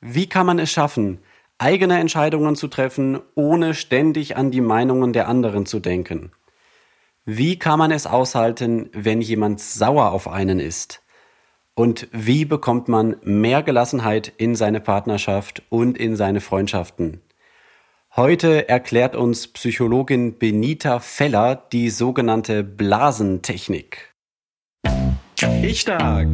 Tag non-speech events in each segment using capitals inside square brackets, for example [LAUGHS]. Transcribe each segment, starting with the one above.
Wie kann man es schaffen, eigene Entscheidungen zu treffen, ohne ständig an die Meinungen der anderen zu denken? Wie kann man es aushalten, wenn jemand sauer auf einen ist? Und wie bekommt man mehr Gelassenheit in seine Partnerschaft und in seine Freundschaften? Heute erklärt uns Psychologin Benita Feller die sogenannte Blasentechnik. Ich stark.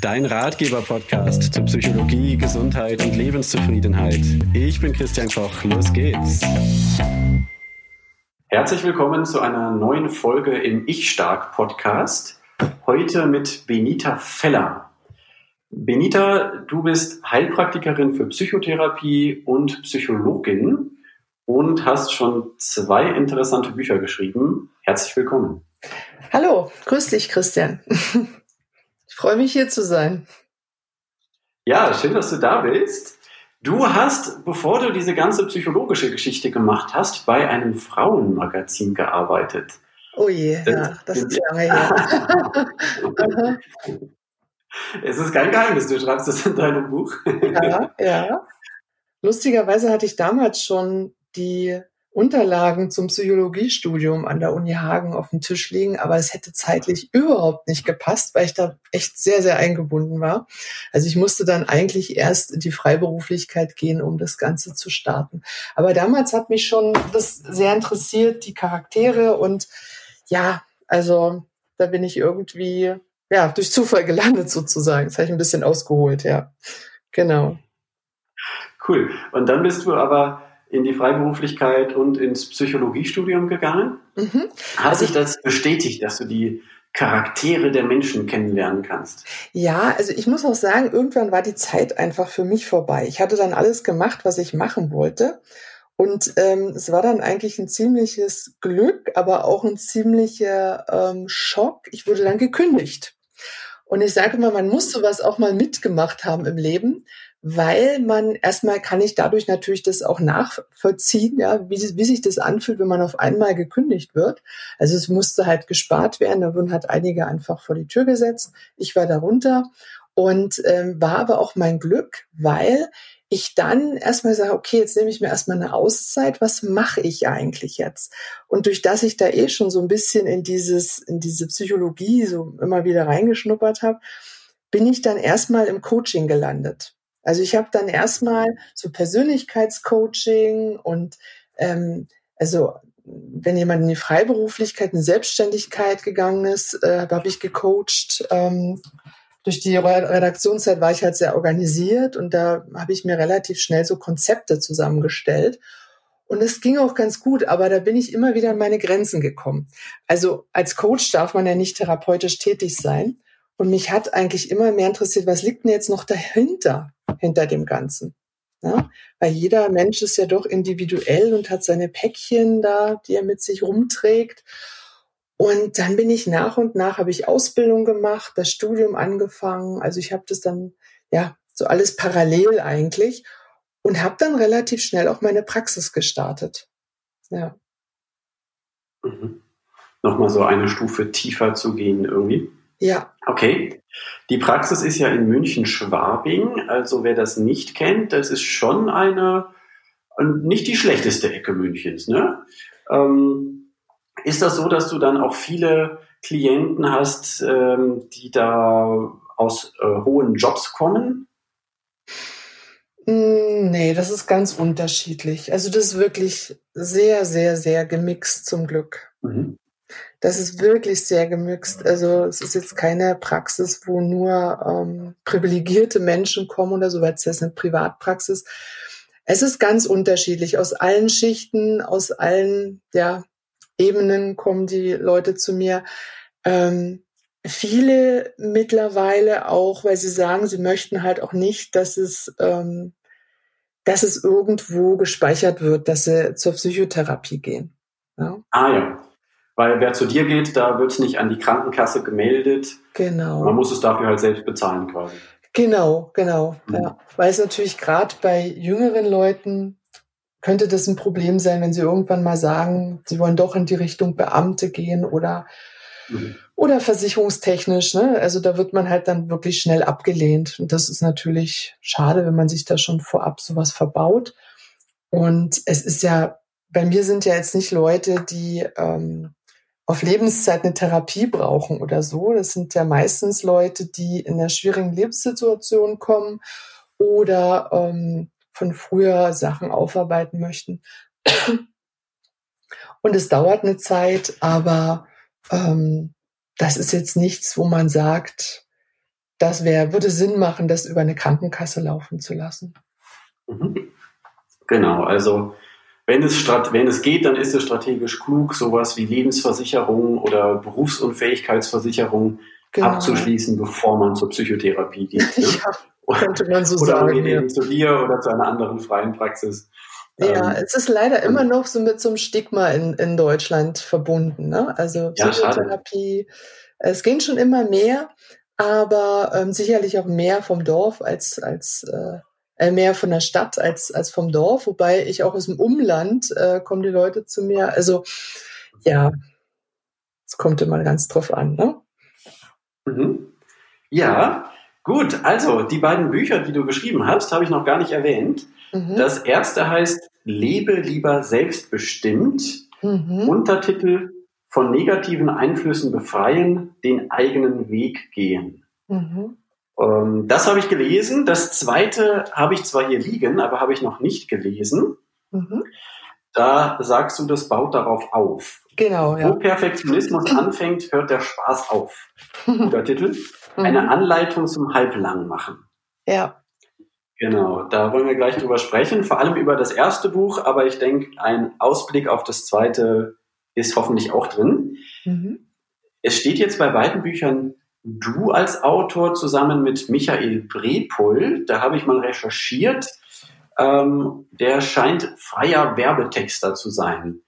Dein Ratgeber-Podcast zu Psychologie, Gesundheit und Lebenszufriedenheit. Ich bin Christian Koch. Los geht's. Herzlich willkommen zu einer neuen Folge im Ich stark Podcast. Heute mit Benita Feller. Benita, du bist Heilpraktikerin für Psychotherapie und Psychologin und hast schon zwei interessante Bücher geschrieben. Herzlich willkommen. Hallo, grüß dich, Christian. [LAUGHS] Ich freue mich hier zu sein. Ja, schön, dass du da bist. Du hast, bevor du diese ganze psychologische Geschichte gemacht hast, bei einem Frauenmagazin gearbeitet. Oh je, das, ja, das ist lange her. [LAUGHS] es ist kein Geheimnis, du schreibst das in deinem Buch. ja, ja. Lustigerweise hatte ich damals schon die Unterlagen zum Psychologiestudium an der Uni Hagen auf dem Tisch liegen, aber es hätte zeitlich überhaupt nicht gepasst, weil ich da echt sehr, sehr eingebunden war. Also ich musste dann eigentlich erst in die Freiberuflichkeit gehen, um das Ganze zu starten. Aber damals hat mich schon das sehr interessiert, die Charaktere und ja, also da bin ich irgendwie ja durch Zufall gelandet sozusagen. Das habe ich ein bisschen ausgeholt, ja. Genau. Cool. Und dann bist du aber in die Freiberuflichkeit und ins Psychologiestudium gegangen. Mhm. Hat also sich das bestätigt, dass du die Charaktere der Menschen kennenlernen kannst? Ja, also ich muss auch sagen, irgendwann war die Zeit einfach für mich vorbei. Ich hatte dann alles gemacht, was ich machen wollte. Und ähm, es war dann eigentlich ein ziemliches Glück, aber auch ein ziemlicher ähm, Schock. Ich wurde dann gekündigt. Und ich sage immer, man muss sowas auch mal mitgemacht haben im Leben, weil man erstmal kann ich dadurch natürlich das auch nachvollziehen, ja, wie, wie sich das anfühlt, wenn man auf einmal gekündigt wird. Also es musste halt gespart werden, da wurden halt einige einfach vor die Tür gesetzt. Ich war darunter und ähm, war aber auch mein Glück, weil ich dann erstmal sage, okay, jetzt nehme ich mir erstmal eine Auszeit, was mache ich eigentlich jetzt? Und durch das ich da eh schon so ein bisschen in dieses, in diese Psychologie so immer wieder reingeschnuppert habe, bin ich dann erstmal im Coaching gelandet. Also ich habe dann erstmal so Persönlichkeitscoaching und ähm, also wenn jemand in die Freiberuflichkeit, in Selbstständigkeit gegangen ist, äh, habe ich gecoacht. Ähm, durch die Redaktionszeit war ich halt sehr organisiert und da habe ich mir relativ schnell so Konzepte zusammengestellt. Und es ging auch ganz gut, aber da bin ich immer wieder an meine Grenzen gekommen. Also als Coach darf man ja nicht therapeutisch tätig sein. Und mich hat eigentlich immer mehr interessiert, was liegt denn jetzt noch dahinter? Hinter dem Ganzen. Ja? Weil jeder Mensch ist ja doch individuell und hat seine Päckchen da, die er mit sich rumträgt. Und dann bin ich nach und nach, habe ich Ausbildung gemacht, das Studium angefangen. Also ich habe das dann, ja, so alles parallel eigentlich und habe dann relativ schnell auch meine Praxis gestartet. Ja. Mhm. Nochmal so eine Stufe tiefer zu gehen irgendwie. Ja. Okay. Die Praxis ist ja in München-Schwabing. Also wer das nicht kennt, das ist schon eine, nicht die schlechteste Ecke Münchens. Ne? Ähm, ist das so, dass du dann auch viele Klienten hast, ähm, die da aus äh, hohen Jobs kommen? Hm, nee, das ist ganz unterschiedlich. Also das ist wirklich sehr, sehr, sehr gemixt zum Glück. Mhm. Das ist wirklich sehr gemixt. Also es ist jetzt keine Praxis, wo nur ähm, privilegierte Menschen kommen oder so, weil es ist eine Privatpraxis. Es ist ganz unterschiedlich. Aus allen Schichten, aus allen ja, Ebenen kommen die Leute zu mir. Ähm, viele mittlerweile auch, weil sie sagen, sie möchten halt auch nicht, dass es, ähm, dass es irgendwo gespeichert wird, dass sie zur Psychotherapie gehen. Ja? Ah ja. Weil wer zu dir geht, da wird es nicht an die Krankenkasse gemeldet. Genau. Man muss es dafür halt selbst bezahlen quasi. Genau, genau. Mhm. Ja. Weil es natürlich gerade bei jüngeren Leuten könnte das ein Problem sein, wenn sie irgendwann mal sagen, sie wollen doch in die Richtung Beamte gehen oder, mhm. Oder versicherungstechnisch, ne? Also da wird man halt dann wirklich schnell abgelehnt. Und das ist natürlich schade, wenn man sich da schon vorab sowas verbaut. Und es ist ja, bei mir sind ja jetzt nicht Leute, die ähm, auf Lebenszeit eine Therapie brauchen oder so. Das sind ja meistens Leute, die in einer schwierigen Lebenssituation kommen oder ähm, von früher Sachen aufarbeiten möchten. Und es dauert eine Zeit, aber ähm, das ist jetzt nichts, wo man sagt, das wäre, würde Sinn machen, das über eine Krankenkasse laufen zu lassen. Mhm. Genau, also wenn es, wenn es geht, dann ist es strategisch klug, sowas wie Lebensversicherung oder Berufsunfähigkeitsversicherung genau. abzuschließen, bevor man zur Psychotherapie geht. [LAUGHS] Ne? Ja, könnte man so oder sagen. Oder ja. zu dir oder zu einer anderen freien Praxis. Ja, ähm, es ist leider immer noch so mit so einem Stigma in, in Deutschland verbunden. Ne? Also Psychotherapie, ja, es gehen schon immer mehr, aber ähm, sicherlich auch mehr vom Dorf als, als äh, mehr von der Stadt als, als vom Dorf, wobei ich auch aus dem Umland äh, kommen die Leute zu mir. Also ja, es kommt immer ganz drauf an. Ne? Mhm. Ja, gut. Also die beiden Bücher, die du geschrieben hast, habe ich noch gar nicht erwähnt. Mhm. Das erste heißt Lebe lieber selbstbestimmt. Mhm. Untertitel von negativen Einflüssen befreien, den eigenen Weg gehen. Mhm. Ähm, das habe ich gelesen. Das zweite habe ich zwar hier liegen, aber habe ich noch nicht gelesen. Mhm. Da sagst du, das baut darauf auf. Genau, ja. Wo Perfektionismus [CLEARS THROAT] anfängt, hört der Spaß auf. Guter Titel. Eine mhm. Anleitung zum Halblangmachen. Ja. Genau, da wollen wir gleich drüber sprechen, vor allem über das erste Buch, aber ich denke, ein Ausblick auf das zweite ist hoffentlich auch drin. Mhm. Es steht jetzt bei beiden Büchern du als Autor zusammen mit Michael Brepol, da habe ich mal recherchiert, ähm, der scheint freier Werbetexter zu sein.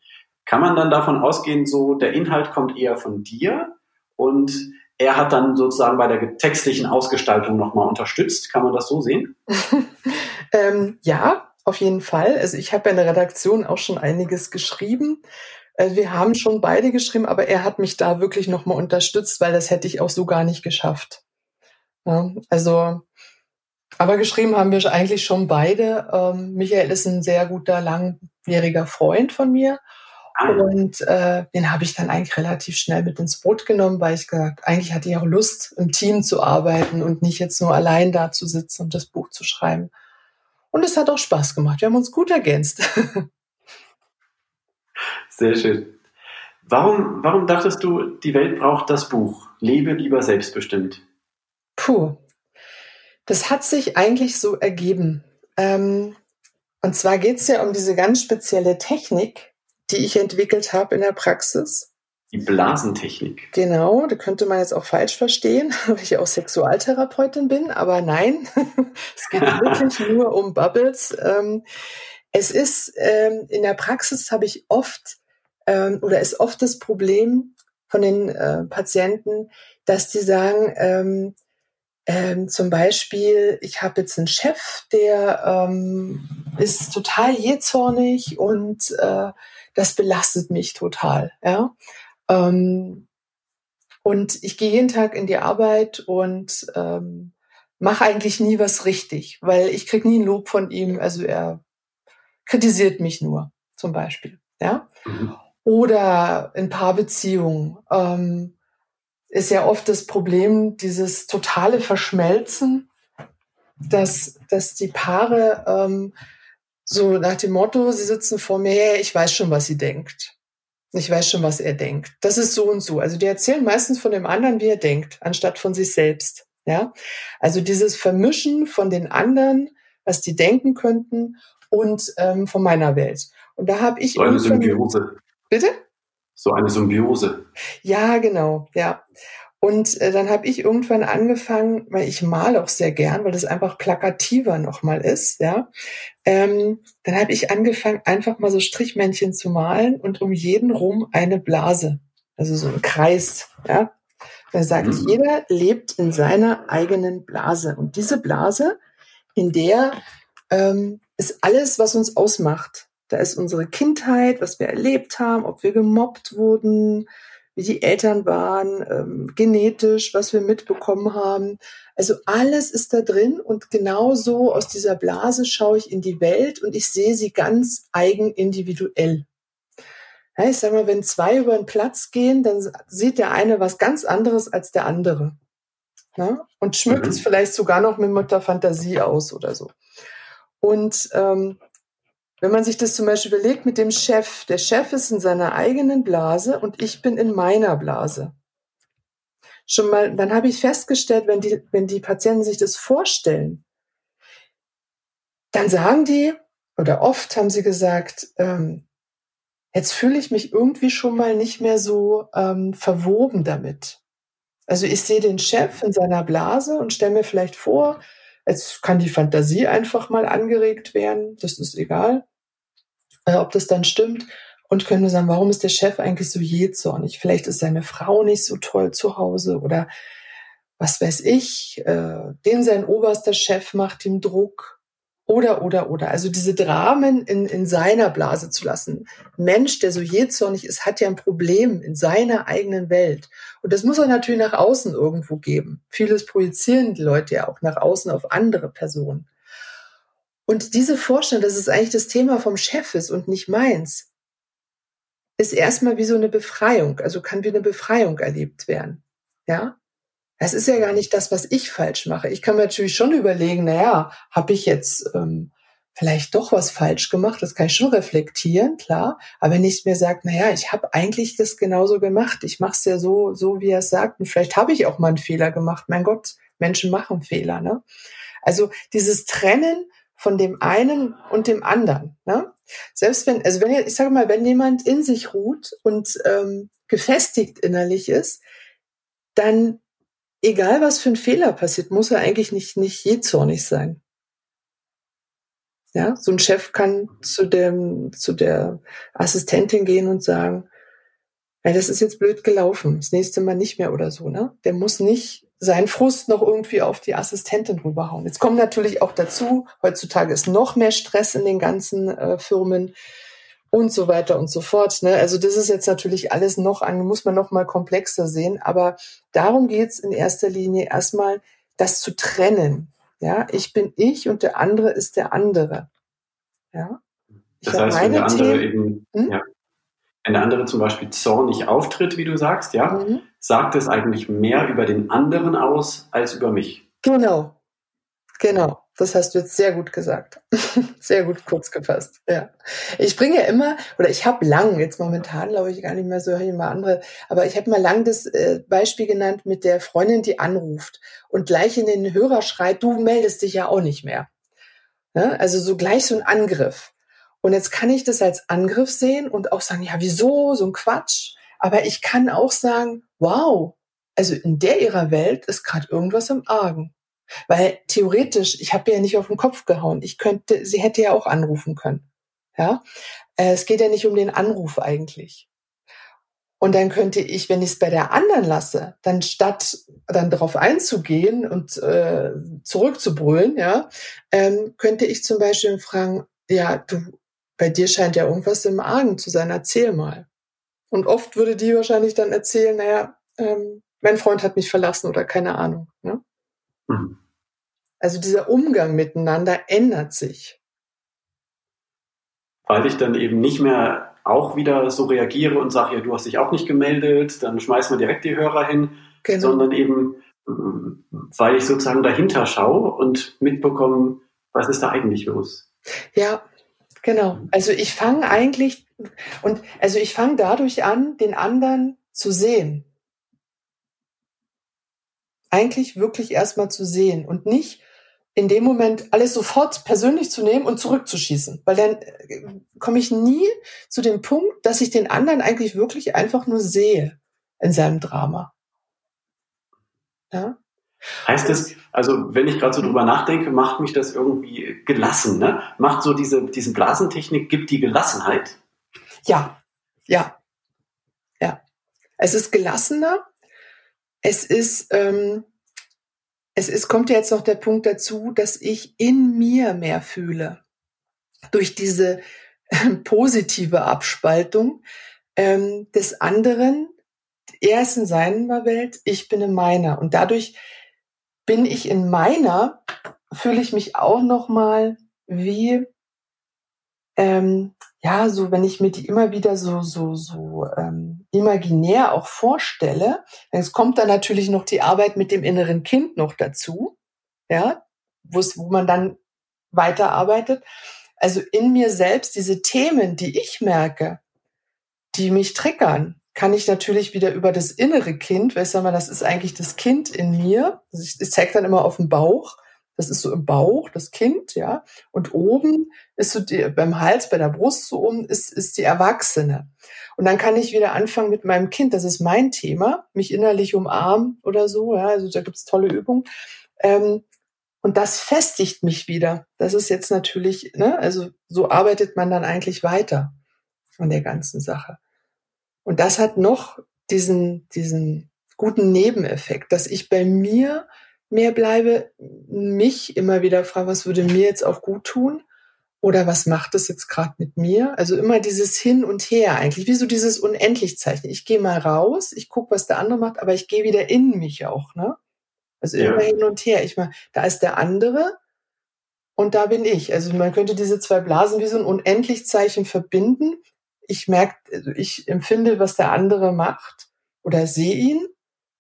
Kann man dann davon ausgehen, so der Inhalt kommt eher von dir und er hat dann sozusagen bei der textlichen Ausgestaltung nochmal unterstützt. Kann man das so sehen? [LAUGHS] ähm, ja, auf jeden Fall. Also ich habe in der Redaktion auch schon einiges geschrieben. Also wir haben schon beide geschrieben, aber er hat mich da wirklich nochmal unterstützt, weil das hätte ich auch so gar nicht geschafft. Ja, also, aber geschrieben haben wir eigentlich schon beide. Ähm, Michael ist ein sehr guter, langjähriger Freund von mir. Ah. Und äh, den habe ich dann eigentlich relativ schnell mit ins Boot genommen, weil ich gesagt, eigentlich hatte ich auch Lust, im Team zu arbeiten und nicht jetzt nur allein da zu sitzen und das Buch zu schreiben. Und es hat auch Spaß gemacht. Wir haben uns gut ergänzt. [LAUGHS] Sehr schön. Warum, warum dachtest du, die Welt braucht das Buch? Lebe lieber selbstbestimmt. Puh. Das hat sich eigentlich so ergeben. Ähm, und zwar geht es ja um diese ganz spezielle Technik, die ich entwickelt habe in der Praxis. Die Blasentechnik. Genau, da könnte man jetzt auch falsch verstehen, [LAUGHS] weil ich auch Sexualtherapeutin bin, aber nein, [LAUGHS] es geht wirklich nur um Bubbles. Ähm, es ist ähm, in der Praxis habe ich oft ähm, oder ist oft das Problem von den äh, Patienten, dass die sagen, ähm, ähm, zum Beispiel, ich habe jetzt einen Chef, der ähm, ist total jähzornig und äh, das belastet mich total. Ja? Ähm, und ich gehe jeden Tag in die Arbeit und ähm, mache eigentlich nie was richtig, weil ich krieg nie ein Lob von ihm. Also er kritisiert mich nur, zum Beispiel. Ja? Mhm. Oder in Paarbeziehungen ähm, ist ja oft das Problem, dieses totale Verschmelzen, dass, dass die Paare ähm, so nach dem Motto, sie sitzen vor mir, ich weiß schon, was sie denkt. Ich weiß schon, was er denkt. Das ist so und so. Also die erzählen meistens von dem anderen, wie er denkt, anstatt von sich selbst. Ja, also dieses Vermischen von den anderen, was die denken könnten und ähm, von meiner Welt. Und da habe ich Symbiose. Bitte? So eine Symbiose. Ja, genau, ja. Und äh, dann habe ich irgendwann angefangen, weil ich male auch sehr gern, weil das einfach plakativer nochmal ist, ja. Ähm, dann habe ich angefangen, einfach mal so Strichmännchen zu malen und um jeden rum eine Blase, also so ein Kreis, ja. Da sagt, mhm. jeder lebt in seiner eigenen Blase. Und diese Blase, in der ähm, ist alles, was uns ausmacht. Da ist unsere Kindheit, was wir erlebt haben, ob wir gemobbt wurden, wie die Eltern waren, ähm, genetisch, was wir mitbekommen haben. Also alles ist da drin und genauso aus dieser Blase schaue ich in die Welt und ich sehe sie ganz eigen individuell. Ja, ich sage mal, wenn zwei über den Platz gehen, dann sieht der eine was ganz anderes als der andere. Ja? Und schmückt mhm. es vielleicht sogar noch mit der Fantasie aus oder so. Und ähm, wenn man sich das zum Beispiel überlegt mit dem Chef, der Chef ist in seiner eigenen Blase und ich bin in meiner Blase. Schon mal, dann habe ich festgestellt, wenn die, wenn die Patienten sich das vorstellen, dann sagen die, oder oft haben sie gesagt, ähm, jetzt fühle ich mich irgendwie schon mal nicht mehr so ähm, verwoben damit. Also ich sehe den Chef in seiner Blase und stelle mir vielleicht vor, jetzt kann die Fantasie einfach mal angeregt werden, das ist egal äh, ob das dann stimmt. Und können wir sagen, warum ist der Chef eigentlich so jähzornig? Vielleicht ist seine Frau nicht so toll zu Hause oder was weiß ich, äh, den sein oberster Chef macht ihm Druck oder, oder, oder. Also diese Dramen in, in seiner Blase zu lassen. Mensch, der so jähzornig ist, hat ja ein Problem in seiner eigenen Welt. Und das muss er natürlich nach außen irgendwo geben. Vieles projizieren die Leute ja auch nach außen auf andere Personen. Und diese Vorstellung, dass es eigentlich das Thema vom Chef ist und nicht meins, ist erstmal wie so eine Befreiung, also kann wie eine Befreiung erlebt werden. Ja? Es ist ja gar nicht das, was ich falsch mache. Ich kann mir natürlich schon überlegen, naja, habe ich jetzt ähm, vielleicht doch was falsch gemacht? Das kann ich schon reflektieren, klar. Aber wenn ich mir sage, naja, ich habe eigentlich das genauso gemacht. Ich mache es ja so, so wie er es sagt. Und vielleicht habe ich auch mal einen Fehler gemacht. Mein Gott, Menschen machen Fehler. Ne? Also dieses Trennen von dem einen und dem anderen. Ne? Selbst wenn, also wenn ich sage mal, wenn jemand in sich ruht und ähm, gefestigt innerlich ist, dann egal was für ein Fehler passiert, muss er eigentlich nicht nicht je zornig sein. Ja, so ein Chef kann zu dem zu der Assistentin gehen und sagen, ja, das ist jetzt blöd gelaufen, das nächste Mal nicht mehr oder so, ne? Der muss nicht seinen Frust noch irgendwie auf die Assistentin rüberhauen. Jetzt kommt natürlich auch dazu, heutzutage ist noch mehr Stress in den ganzen äh, Firmen und so weiter und so fort. Ne? Also das ist jetzt natürlich alles noch an, muss man noch mal komplexer sehen. Aber darum geht's in erster Linie erstmal, das zu trennen. Ja, ich bin ich und der andere ist der andere. Ja. Ich das heißt, wenn der andere Themen, eben, hm? ja, wenn der andere zum Beispiel zornig auftritt, wie du sagst, ja, mhm. sagt es eigentlich mehr über den anderen aus als über mich. Genau, genau. Das hast du jetzt sehr gut gesagt. [LAUGHS] sehr gut kurz gefasst. Ja. Ich bringe ja immer, oder ich habe lang, jetzt momentan glaube ich gar nicht mehr so, höre ich mal andere, aber ich habe mal lang das äh, Beispiel genannt mit der Freundin, die anruft und gleich in den Hörer schreit, du meldest dich ja auch nicht mehr. Ja? Also so gleich so ein Angriff. Und jetzt kann ich das als Angriff sehen und auch sagen, ja, wieso, so ein Quatsch. Aber ich kann auch sagen, wow, also in der ihrer Welt ist gerade irgendwas im Argen. Weil theoretisch, ich habe ja nicht auf den Kopf gehauen. Ich könnte, sie hätte ja auch anrufen können. Ja, äh, es geht ja nicht um den Anruf eigentlich. Und dann könnte ich, wenn ich es bei der anderen lasse, dann statt dann darauf einzugehen und äh, zurückzubrüllen, ja, ähm, könnte ich zum Beispiel fragen, ja, du, bei dir scheint ja irgendwas im Argen zu sein, erzähl mal. Und oft würde die wahrscheinlich dann erzählen, naja, ähm, mein Freund hat mich verlassen oder keine Ahnung. Ne? Mhm. Also dieser Umgang miteinander ändert sich. Weil ich dann eben nicht mehr auch wieder so reagiere und sage, ja, du hast dich auch nicht gemeldet, dann schmeißen wir direkt die Hörer hin, genau. sondern eben, weil ich sozusagen dahinter schaue und mitbekomme, was ist da eigentlich los. Ja, Genau. Also ich fange eigentlich und also ich fange dadurch an, den anderen zu sehen. Eigentlich wirklich erstmal zu sehen und nicht in dem Moment alles sofort persönlich zu nehmen und zurückzuschießen, weil dann äh, komme ich nie zu dem Punkt, dass ich den anderen eigentlich wirklich einfach nur sehe in seinem Drama. Ja? Heißt das, also wenn ich gerade so drüber nachdenke, macht mich das irgendwie gelassen, ne? Macht so diese, diese Blasentechnik, gibt die Gelassenheit? Ja, ja, ja. Es ist gelassener. Es ist, ähm, es ist, kommt ja jetzt noch der Punkt dazu, dass ich in mir mehr fühle. Durch diese äh, positive Abspaltung ähm, des anderen, er ist in seiner Welt, ich bin in meiner. Und dadurch bin ich in meiner, fühle ich mich auch noch mal wie ähm, ja, so wenn ich mir die immer wieder so so so ähm, imaginär auch vorstelle, es kommt dann natürlich noch die Arbeit mit dem inneren Kind noch dazu, ja, wo man dann weiterarbeitet. Also in mir selbst diese Themen, die ich merke, die mich triggern, kann ich natürlich wieder über das innere Kind, ich sag mal, das ist eigentlich das Kind in mir. Also zeige dann immer auf den Bauch. Das ist so im Bauch, das Kind, ja. Und oben ist so die, beim Hals, bei der Brust so oben ist, ist die Erwachsene. Und dann kann ich wieder anfangen mit meinem Kind. Das ist mein Thema. Mich innerlich umarmen oder so, ja. Also da gibt's tolle Übungen. Ähm, und das festigt mich wieder. Das ist jetzt natürlich, ne, also so arbeitet man dann eigentlich weiter von der ganzen Sache. Und das hat noch diesen, diesen guten Nebeneffekt, dass ich bei mir mehr bleibe, mich immer wieder frage, was würde mir jetzt auch gut tun? Oder was macht es jetzt gerade mit mir? Also immer dieses Hin und Her eigentlich, wie so dieses Unendlichzeichen. Ich gehe mal raus, ich gucke, was der andere macht, aber ich gehe wieder in mich auch, ne? Also ja. immer hin und her. Ich meine, da ist der andere und da bin ich. Also man könnte diese zwei Blasen wie so ein Unendlichzeichen verbinden. Ich merke, also ich empfinde, was der andere macht oder sehe ihn,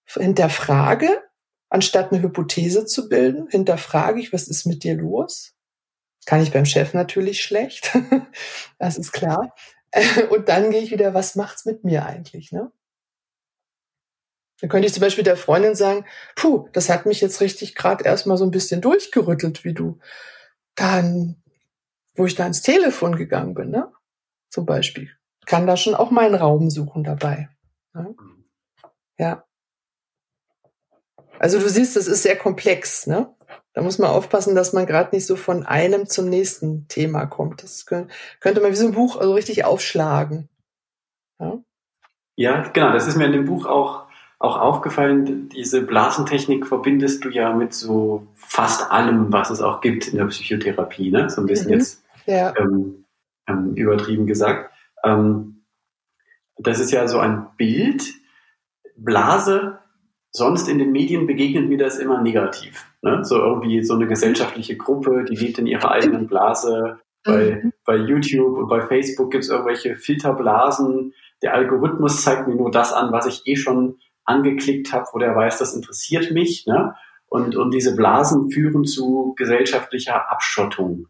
hinterfrage anstatt eine Hypothese zu bilden, hinterfrage ich, was ist mit dir los? Kann ich beim Chef natürlich schlecht, [LAUGHS] das ist klar. [LAUGHS] Und dann gehe ich wieder, was macht's mit mir eigentlich? Ne? Dann könnte ich zum Beispiel der Freundin sagen, puh, das hat mich jetzt richtig gerade erstmal so ein bisschen durchgerüttelt, wie du dann, wo ich da ins Telefon gegangen bin, ne? Zum Beispiel. Kann da schon auch meinen Raum suchen dabei. Ne? Ja. Also du siehst, das ist sehr komplex, ne? Da muss man aufpassen, dass man gerade nicht so von einem zum nächsten Thema kommt. Das könnte man wie so ein Buch also richtig aufschlagen. Ja? ja, genau. Das ist mir in dem Buch auch, auch aufgefallen. Diese Blasentechnik verbindest du ja mit so fast allem, was es auch gibt in der Psychotherapie. Ne? So ein bisschen mhm. jetzt ja. ähm, ähm, übertrieben gesagt. Ähm, das ist ja so ein Bild. Blase sonst in den Medien begegnet mir das immer negativ. Ne? So irgendwie so eine gesellschaftliche Gruppe, die lebt in ihrer eigenen Blase. Bei, mhm. bei YouTube und bei Facebook gibt es irgendwelche Filterblasen. Der Algorithmus zeigt mir nur das an, was ich eh schon angeklickt habe, wo der weiß, das interessiert mich. Ne? Und, und diese Blasen führen zu gesellschaftlicher Abschottung.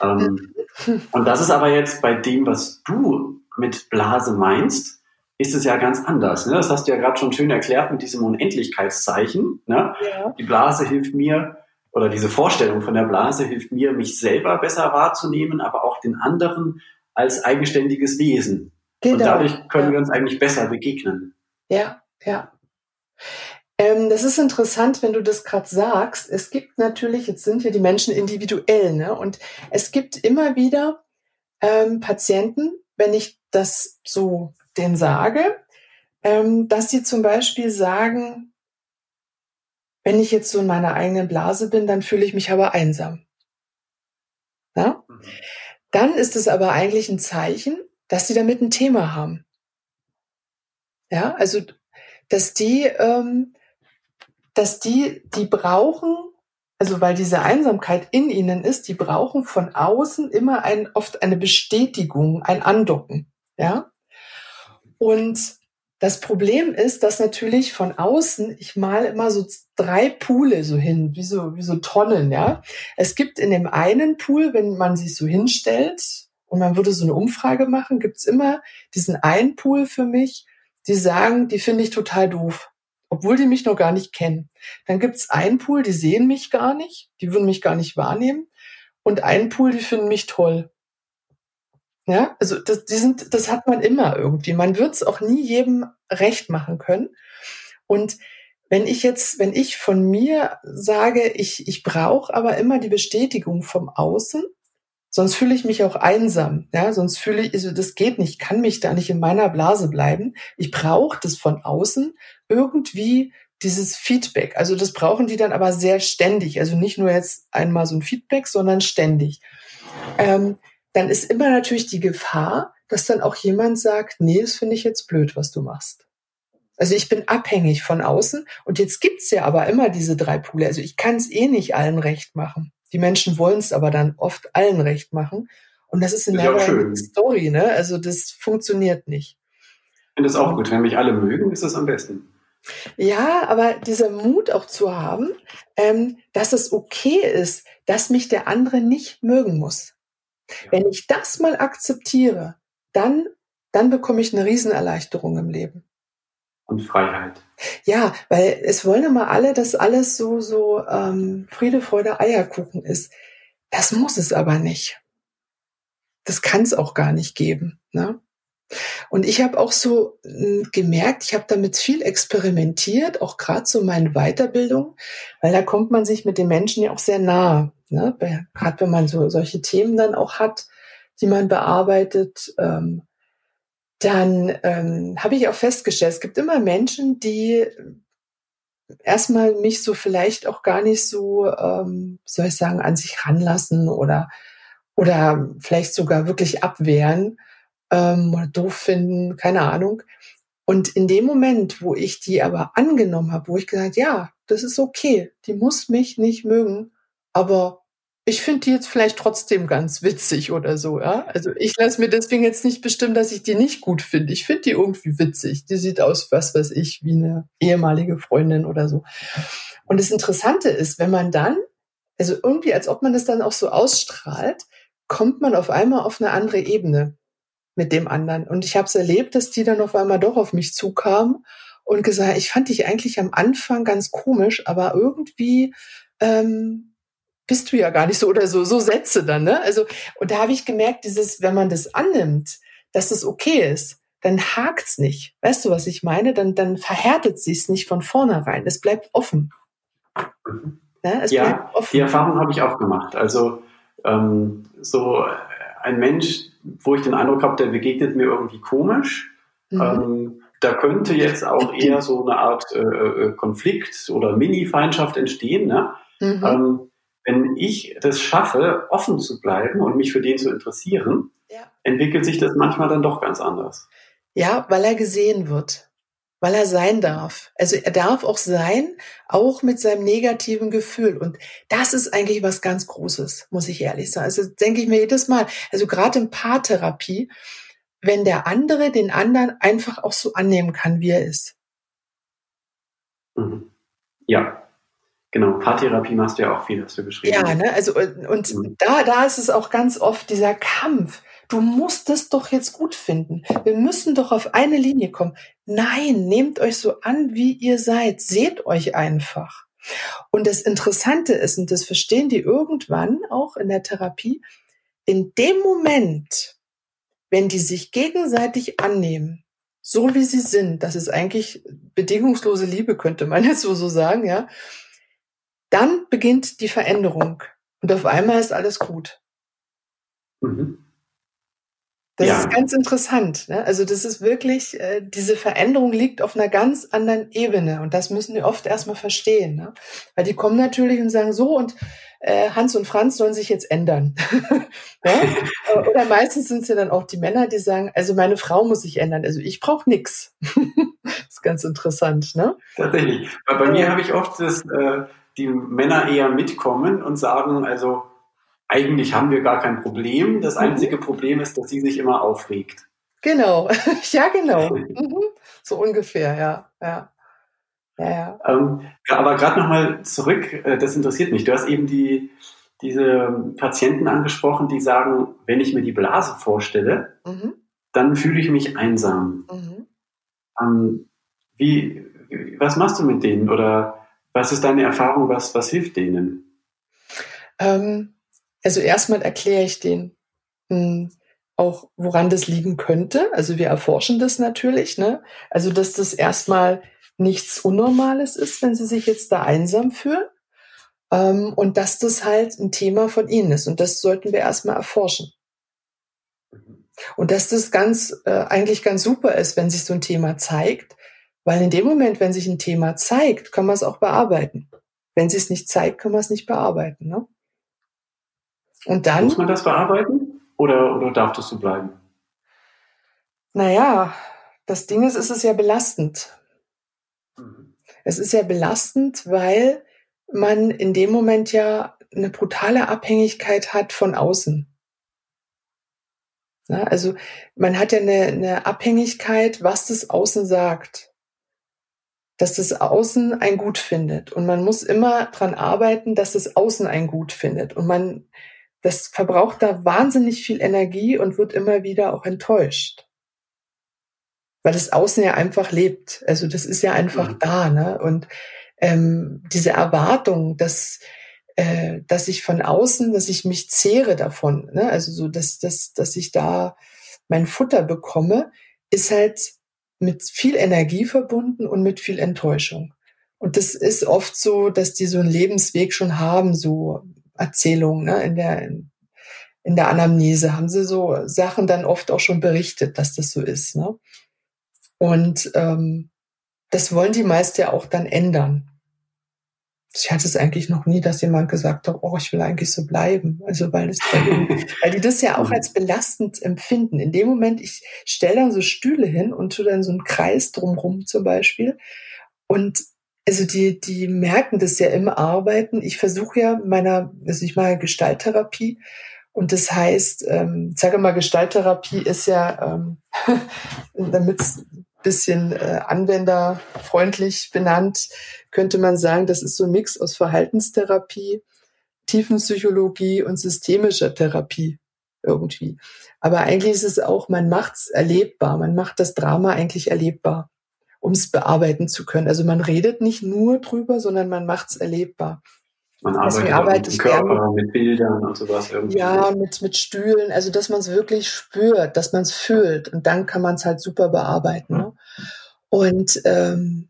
Ähm, [LAUGHS] und das ist aber jetzt bei dem, was du mit Blase meinst, ist es ja ganz anders. Ne? Das hast du ja gerade schon schön erklärt mit diesem Unendlichkeitszeichen. Ne? Ja. Die Blase hilft mir, oder diese Vorstellung von der Blase hilft mir, mich selber besser wahrzunehmen, aber auch den anderen als eigenständiges Wesen. Genau. Und dadurch können ja. wir uns eigentlich besser begegnen. Ja, ja. Ähm, das ist interessant, wenn du das gerade sagst. Es gibt natürlich, jetzt sind ja die Menschen individuell, ne? Und es gibt immer wieder ähm, Patienten, wenn ich das so den sage, ähm, dass sie zum Beispiel sagen, wenn ich jetzt so in meiner eigenen Blase bin, dann fühle ich mich aber einsam. Ja? Dann ist es aber eigentlich ein Zeichen, dass sie damit ein Thema haben. Ja, also dass die, ähm, dass die, die brauchen, also weil diese Einsamkeit in ihnen ist, die brauchen von außen immer ein, oft eine Bestätigung, ein Andocken. Ja, und das Problem ist, dass natürlich von außen, ich mal immer so drei Poole so hin, wie so, wie so Tonnen, ja. Es gibt in dem einen Pool, wenn man sich so hinstellt und man würde so eine Umfrage machen, gibt's immer diesen einen Pool für mich, die sagen, die finde ich total doof, obwohl die mich noch gar nicht kennen. Dann gibt's einen Pool, die sehen mich gar nicht, die würden mich gar nicht wahrnehmen. Und einen Pool, die finden mich toll. Ja, also das, die sind, das hat man immer irgendwie. Man wird es auch nie jedem recht machen können. Und wenn ich jetzt, wenn ich von mir sage, ich, ich brauche aber immer die Bestätigung vom Außen, sonst fühle ich mich auch einsam. Ja, sonst fühle ich, also das geht nicht, ich kann mich da nicht in meiner Blase bleiben. Ich brauche das von außen irgendwie dieses Feedback. Also das brauchen die dann aber sehr ständig. Also nicht nur jetzt einmal so ein Feedback, sondern ständig. Ähm, dann ist immer natürlich die Gefahr, dass dann auch jemand sagt, nee, das finde ich jetzt blöd, was du machst. Also ich bin abhängig von außen und jetzt gibt's ja aber immer diese drei Pole. Also ich kann es eh nicht allen recht machen. Die Menschen wollen es aber dann oft allen recht machen. Und das ist eine ja Story, ne? Also das funktioniert nicht. Ich finde es auch gut. Wenn mich alle mögen, ist es am besten. Ja, aber dieser Mut auch zu haben, ähm, dass es okay ist, dass mich der andere nicht mögen muss. Ja. Wenn ich das mal akzeptiere, dann, dann bekomme ich eine Riesenerleichterung im Leben. Und Freiheit. Ja, weil es wollen immer alle, dass alles so, so ähm, Friede, Freude, Eierkuchen ist. Das muss es aber nicht. Das kann es auch gar nicht geben. Ne? Und ich habe auch so hm, gemerkt, ich habe damit viel experimentiert, auch gerade so meine Weiterbildung, weil da kommt man sich mit den Menschen ja auch sehr nah. Ne? Gerade wenn man so solche Themen dann auch hat, die man bearbeitet, ähm, dann ähm, habe ich auch festgestellt, es gibt immer Menschen, die erstmal mich so vielleicht auch gar nicht so, ähm, soll ich sagen, an sich ranlassen oder oder vielleicht sogar wirklich abwehren ähm, oder doof finden, keine Ahnung. Und in dem Moment, wo ich die aber angenommen habe, wo ich gesagt, ja, das ist okay, die muss mich nicht mögen, aber ich finde die jetzt vielleicht trotzdem ganz witzig oder so, ja. Also ich lasse mir deswegen jetzt nicht bestimmen, dass ich die nicht gut finde. Ich finde die irgendwie witzig. Die sieht aus, was weiß ich, wie eine ehemalige Freundin oder so. Und das Interessante ist, wenn man dann, also irgendwie, als ob man das dann auch so ausstrahlt, kommt man auf einmal auf eine andere Ebene mit dem anderen. Und ich habe es erlebt, dass die dann auf einmal doch auf mich zukamen und gesagt, ich fand dich eigentlich am Anfang ganz komisch, aber irgendwie ähm, bist du ja gar nicht so oder so, so Sätze dann, ne? Also, und da habe ich gemerkt, dieses, wenn man das annimmt, dass es okay ist, dann hakt's nicht. Weißt du, was ich meine? Dann, dann verhärtet sich's nicht von vornherein. Es bleibt offen. Ja, es ja bleibt offen. die Erfahrung habe ich auch gemacht. Also ähm, so ein Mensch, wo ich den Eindruck habe, der begegnet mir irgendwie komisch. Mhm. Ähm, da könnte jetzt auch eher so eine Art äh, äh, Konflikt oder Mini-Feindschaft entstehen. Ne? Mhm. Ähm, wenn ich das schaffe, offen zu bleiben und mich für den zu interessieren, ja. entwickelt sich das manchmal dann doch ganz anders. Ja, weil er gesehen wird weil er sein darf. Also er darf auch sein, auch mit seinem negativen Gefühl. Und das ist eigentlich was ganz Großes, muss ich ehrlich sagen. Also denke ich mir jedes Mal, also gerade in Paartherapie, wenn der andere den anderen einfach auch so annehmen kann, wie er ist. Mhm. Ja, Genau, Paartherapie machst du ja auch viel, hast du beschrieben. Ja, ne, also und mhm. da, da ist es auch ganz oft dieser Kampf du musst es doch jetzt gut finden. Wir müssen doch auf eine Linie kommen. Nein, nehmt euch so an, wie ihr seid. Seht euch einfach. Und das Interessante ist, und das verstehen die irgendwann auch in der Therapie, in dem Moment, wenn die sich gegenseitig annehmen, so wie sie sind, das ist eigentlich bedingungslose Liebe, könnte man jetzt so, so sagen, ja, dann beginnt die Veränderung. Und auf einmal ist alles gut. Mhm. Das ja. ist ganz interessant. Ne? Also das ist wirklich, äh, diese Veränderung liegt auf einer ganz anderen Ebene und das müssen wir oft erstmal verstehen. Ne? Weil die kommen natürlich und sagen so und äh, Hans und Franz sollen sich jetzt ändern. [LAUGHS] ja? [LAUGHS] Oder meistens sind es ja dann auch die Männer, die sagen, also meine Frau muss sich ändern, also ich brauche nix. [LAUGHS] das ist ganz interessant. Ne? Tatsächlich. Weil bei mir habe ich oft, dass äh, die Männer eher mitkommen und sagen, also eigentlich haben wir gar kein Problem. Das mhm. einzige Problem ist, dass sie sich immer aufregt. Genau, [LAUGHS] ja, genau. [LAUGHS] Mhm. So ungefähr, ja. ja. Ja, ja. Ähm, aber gerade nochmal zurück, äh, das interessiert mich. Du hast eben die, diese Patienten angesprochen, die sagen, wenn ich mir die Blase vorstelle, mhm. dann fühle ich mich einsam. Mhm. Ähm, wie, was machst du mit denen oder was ist deine Erfahrung, was, was hilft denen? Ähm, also erstmal erkläre ich denen mh, hm, auch, woran das liegen könnte. Also wir erforschen das natürlich. Ne? Also dass das erstmal nichts Unnormales ist, wenn sie sich jetzt da einsam fühlen. Ähm, und dass das halt ein Thema von ihnen ist. Und das sollten wir erstmal erforschen. Und dass das ganz, äh, eigentlich ganz super ist, wenn sich so ein Thema zeigt, weil in dem Moment, wenn sich ein Thema zeigt, kann man es auch bearbeiten. Wenn sich es nicht zeigt, kann man es nicht bearbeiten. Ne? Und dann. Muss man das bearbeiten? Oder, oder darf das so bleiben? Naja, das Ding ist, ist es ja belastend. Es ist ja belastend, weil man in dem Moment ja eine brutale Abhängigkeit hat von außen. Ja, also man hat ja eine, eine Abhängigkeit, was das Außen sagt. Dass das Außen ein Gut findet. Und man muss immer dran arbeiten, dass das Außen ein Gut findet. Und man, das verbraucht da wahnsinnig viel Energie und wird immer wieder auch enttäuscht. Weil das Außen ja einfach lebt. Also das ist ja einfach mhm. da, ne? Und ähm, diese Erwartung, dass äh, dass ich von außen, dass ich mich zehre davon, ne? also so, dass, dass, dass ich da mein Futter bekomme, ist halt mit viel Energie verbunden und mit viel Enttäuschung. Und das ist oft so, dass die so einen Lebensweg schon haben, so Erzählungen ne? in der in der Anamnese haben sie so Sachen dann oft auch schon berichtet, dass das so ist. Ne? Und ähm, das wollen die meist ja auch dann ändern ich hatte es eigentlich noch nie, dass jemand gesagt hat, oh, ich will eigentlich so bleiben. Also weil es weil die das ja auch als belastend empfinden. In dem Moment, ich stelle dann so Stühle hin und tue dann so einen Kreis drumrum zum Beispiel. Und also die, die merken das ja im Arbeiten. Ich versuche ja meiner, also ich mache Gestalttherapie. Und das heißt, ähm, sage mal, Gestalttherapie ist ja, ähm, [LAUGHS] damit bisschen äh, anwenderfreundlich benannt, könnte man sagen, das ist so ein Mix aus Verhaltenstherapie, Tiefenpsychologie und systemischer Therapie irgendwie. Aber eigentlich ist es auch, man macht's erlebbar, man macht das Drama eigentlich erlebbar, um es bearbeiten zu können. Also man redet nicht nur drüber, sondern man macht's erlebbar. Man arbeitet arbeite mit dem Körper, gerne. mit Bildern und sowas irgendwie. Ja, mit, mit Stühlen, also dass man es wirklich spürt, dass man es fühlt und dann kann man es halt super bearbeiten. Ne? Und ähm,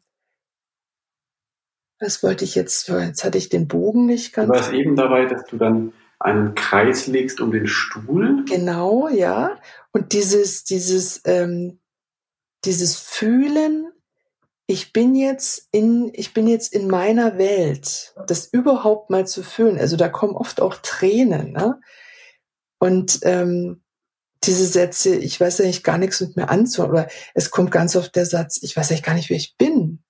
was wollte ich jetzt, jetzt hatte ich den Bogen nicht ganz. Du warst eben dabei, dass du dann einen Kreis legst um den Stuhl. Genau, ja. Und dieses, dieses, ähm, dieses Fühlen ich bin jetzt in, ich bin jetzt in meiner Welt, das überhaupt mal zu fühlen. Also da kommen oft auch Tränen, ne? Und ähm, diese Sätze, ich weiß eigentlich gar nichts mit mir anzuhören, oder es kommt ganz oft der Satz, ich weiß eigentlich gar nicht, wer ich bin.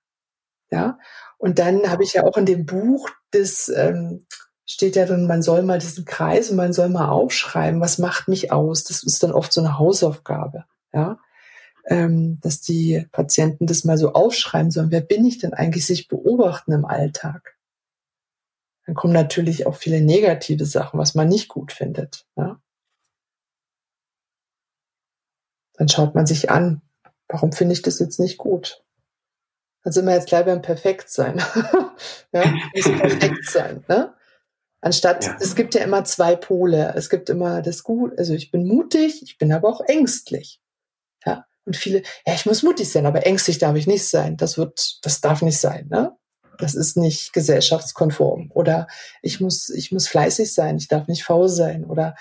Ja. Und dann habe ich ja auch in dem Buch das ähm, steht ja dann, man soll mal diesen Kreis und man soll mal aufschreiben, was macht mich aus. Das ist dann oft so eine Hausaufgabe. Ja ähm, dass die Patienten das mal so aufschreiben sollen. Wer bin ich denn eigentlich, sich beobachten im Alltag? Dann kommen natürlich auch viele negative Sachen, was man nicht gut findet. Ja? Dann schaut man sich an, warum finde ich das jetzt nicht gut? Dann sind wir jetzt gleich beim Perfektsein. [LAUGHS] ja, muss perfekt sein. Ne? Anstatt, ja. es gibt ja immer zwei Pole. Es gibt immer das Gut, also ich bin mutig, ich bin aber auch ängstlich. Ja. Und viele, ja, ich muss mutig sein, aber ängstlich darf ich nicht sein. Das wird, das darf nicht sein, ne? Das ist nicht gesellschaftskonform. Oder ich muss, ich muss fleißig sein, ich darf nicht faul sein. Oder,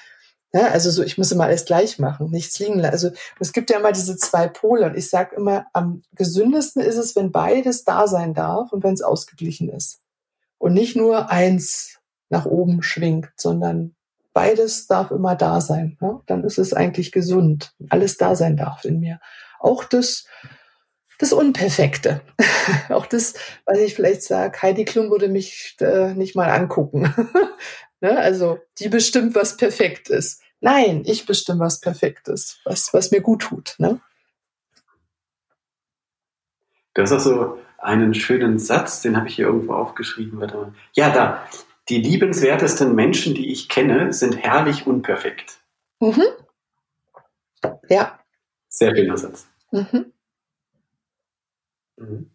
ja, also so, ich muss immer alles gleich machen, nichts liegen lassen. Also es gibt ja immer diese zwei Pole. Und ich sage immer, am gesündesten ist es, wenn beides da sein darf und wenn es ausgeglichen ist. Und nicht nur eins nach oben schwingt, sondern beides darf immer da sein. Ne? Dann ist es eigentlich gesund. Alles da sein darf in mir. Auch das, das Unperfekte. [LAUGHS] auch das, was ich vielleicht sage, Heidi Klum würde mich äh, nicht mal angucken. [LAUGHS] ne? Also die bestimmt, was perfekt ist. Nein, ich bestimme, was perfekt ist, was, was mir gut tut. Ne? Du hast auch so einen schönen Satz, den habe ich hier irgendwo aufgeschrieben. Ja, da. Die liebenswertesten Menschen, die ich kenne, sind herrlich unperfekt. Mhm. Ja. Sehr schöner Satz. Mhm. Mhm.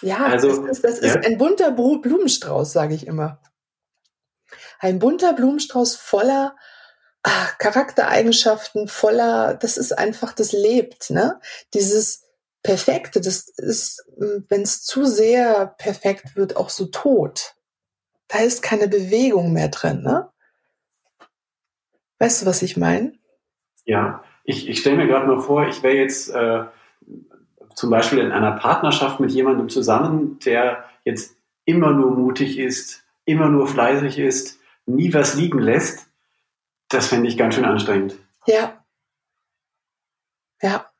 Ja, also, das, ist, das ja. ist ein bunter Blumenstrauß, sage ich immer. Ein bunter Blumenstrauß voller ach, Charaktereigenschaften, voller, das ist einfach, das lebt, ne? Dieses Perfekte, das ist, wenn es zu sehr perfekt wird, auch so tot da ist keine Bewegung mehr drin, ne? Weißt du, was ich meine? Ja, ich, ich stelle mir gerade mal vor, ich wäre jetzt äh, zum Beispiel in einer Partnerschaft mit jemandem zusammen, der jetzt immer nur mutig ist, immer nur fleißig ist, nie was liegen lässt. Das fände ich ganz schön anstrengend. Ja. Ja.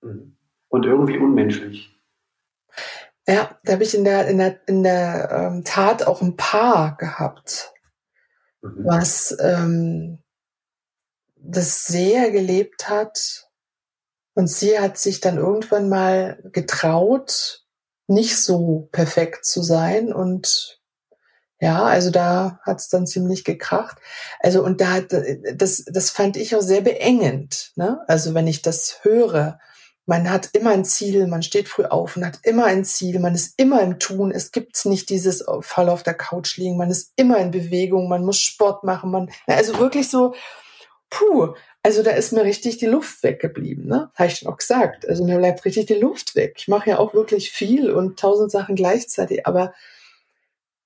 Mhm. Und irgendwie unmenschlich. Ja, da habe ich in der, in der, in der ähm, Tat auch ein Paar gehabt, mhm. was ähm, das sehr gelebt hat. Und sie hat sich dann irgendwann mal getraut, nicht so perfekt zu sein und ja, also da hat's dann ziemlich gekracht. Also und da das das fand ich auch sehr beengend. Ne? Also wenn ich das höre, man hat immer ein Ziel, man steht früh auf und hat immer ein Ziel, man ist immer im Tun. Es gibt nicht dieses Fall auf der Couch liegen, man ist immer in Bewegung, man muss Sport machen, man also wirklich so. Puh, also da ist mir richtig die Luft weggeblieben, ne? Habe ich schon auch gesagt. Also mir bleibt richtig die Luft weg. Ich mache ja auch wirklich viel und tausend Sachen gleichzeitig, aber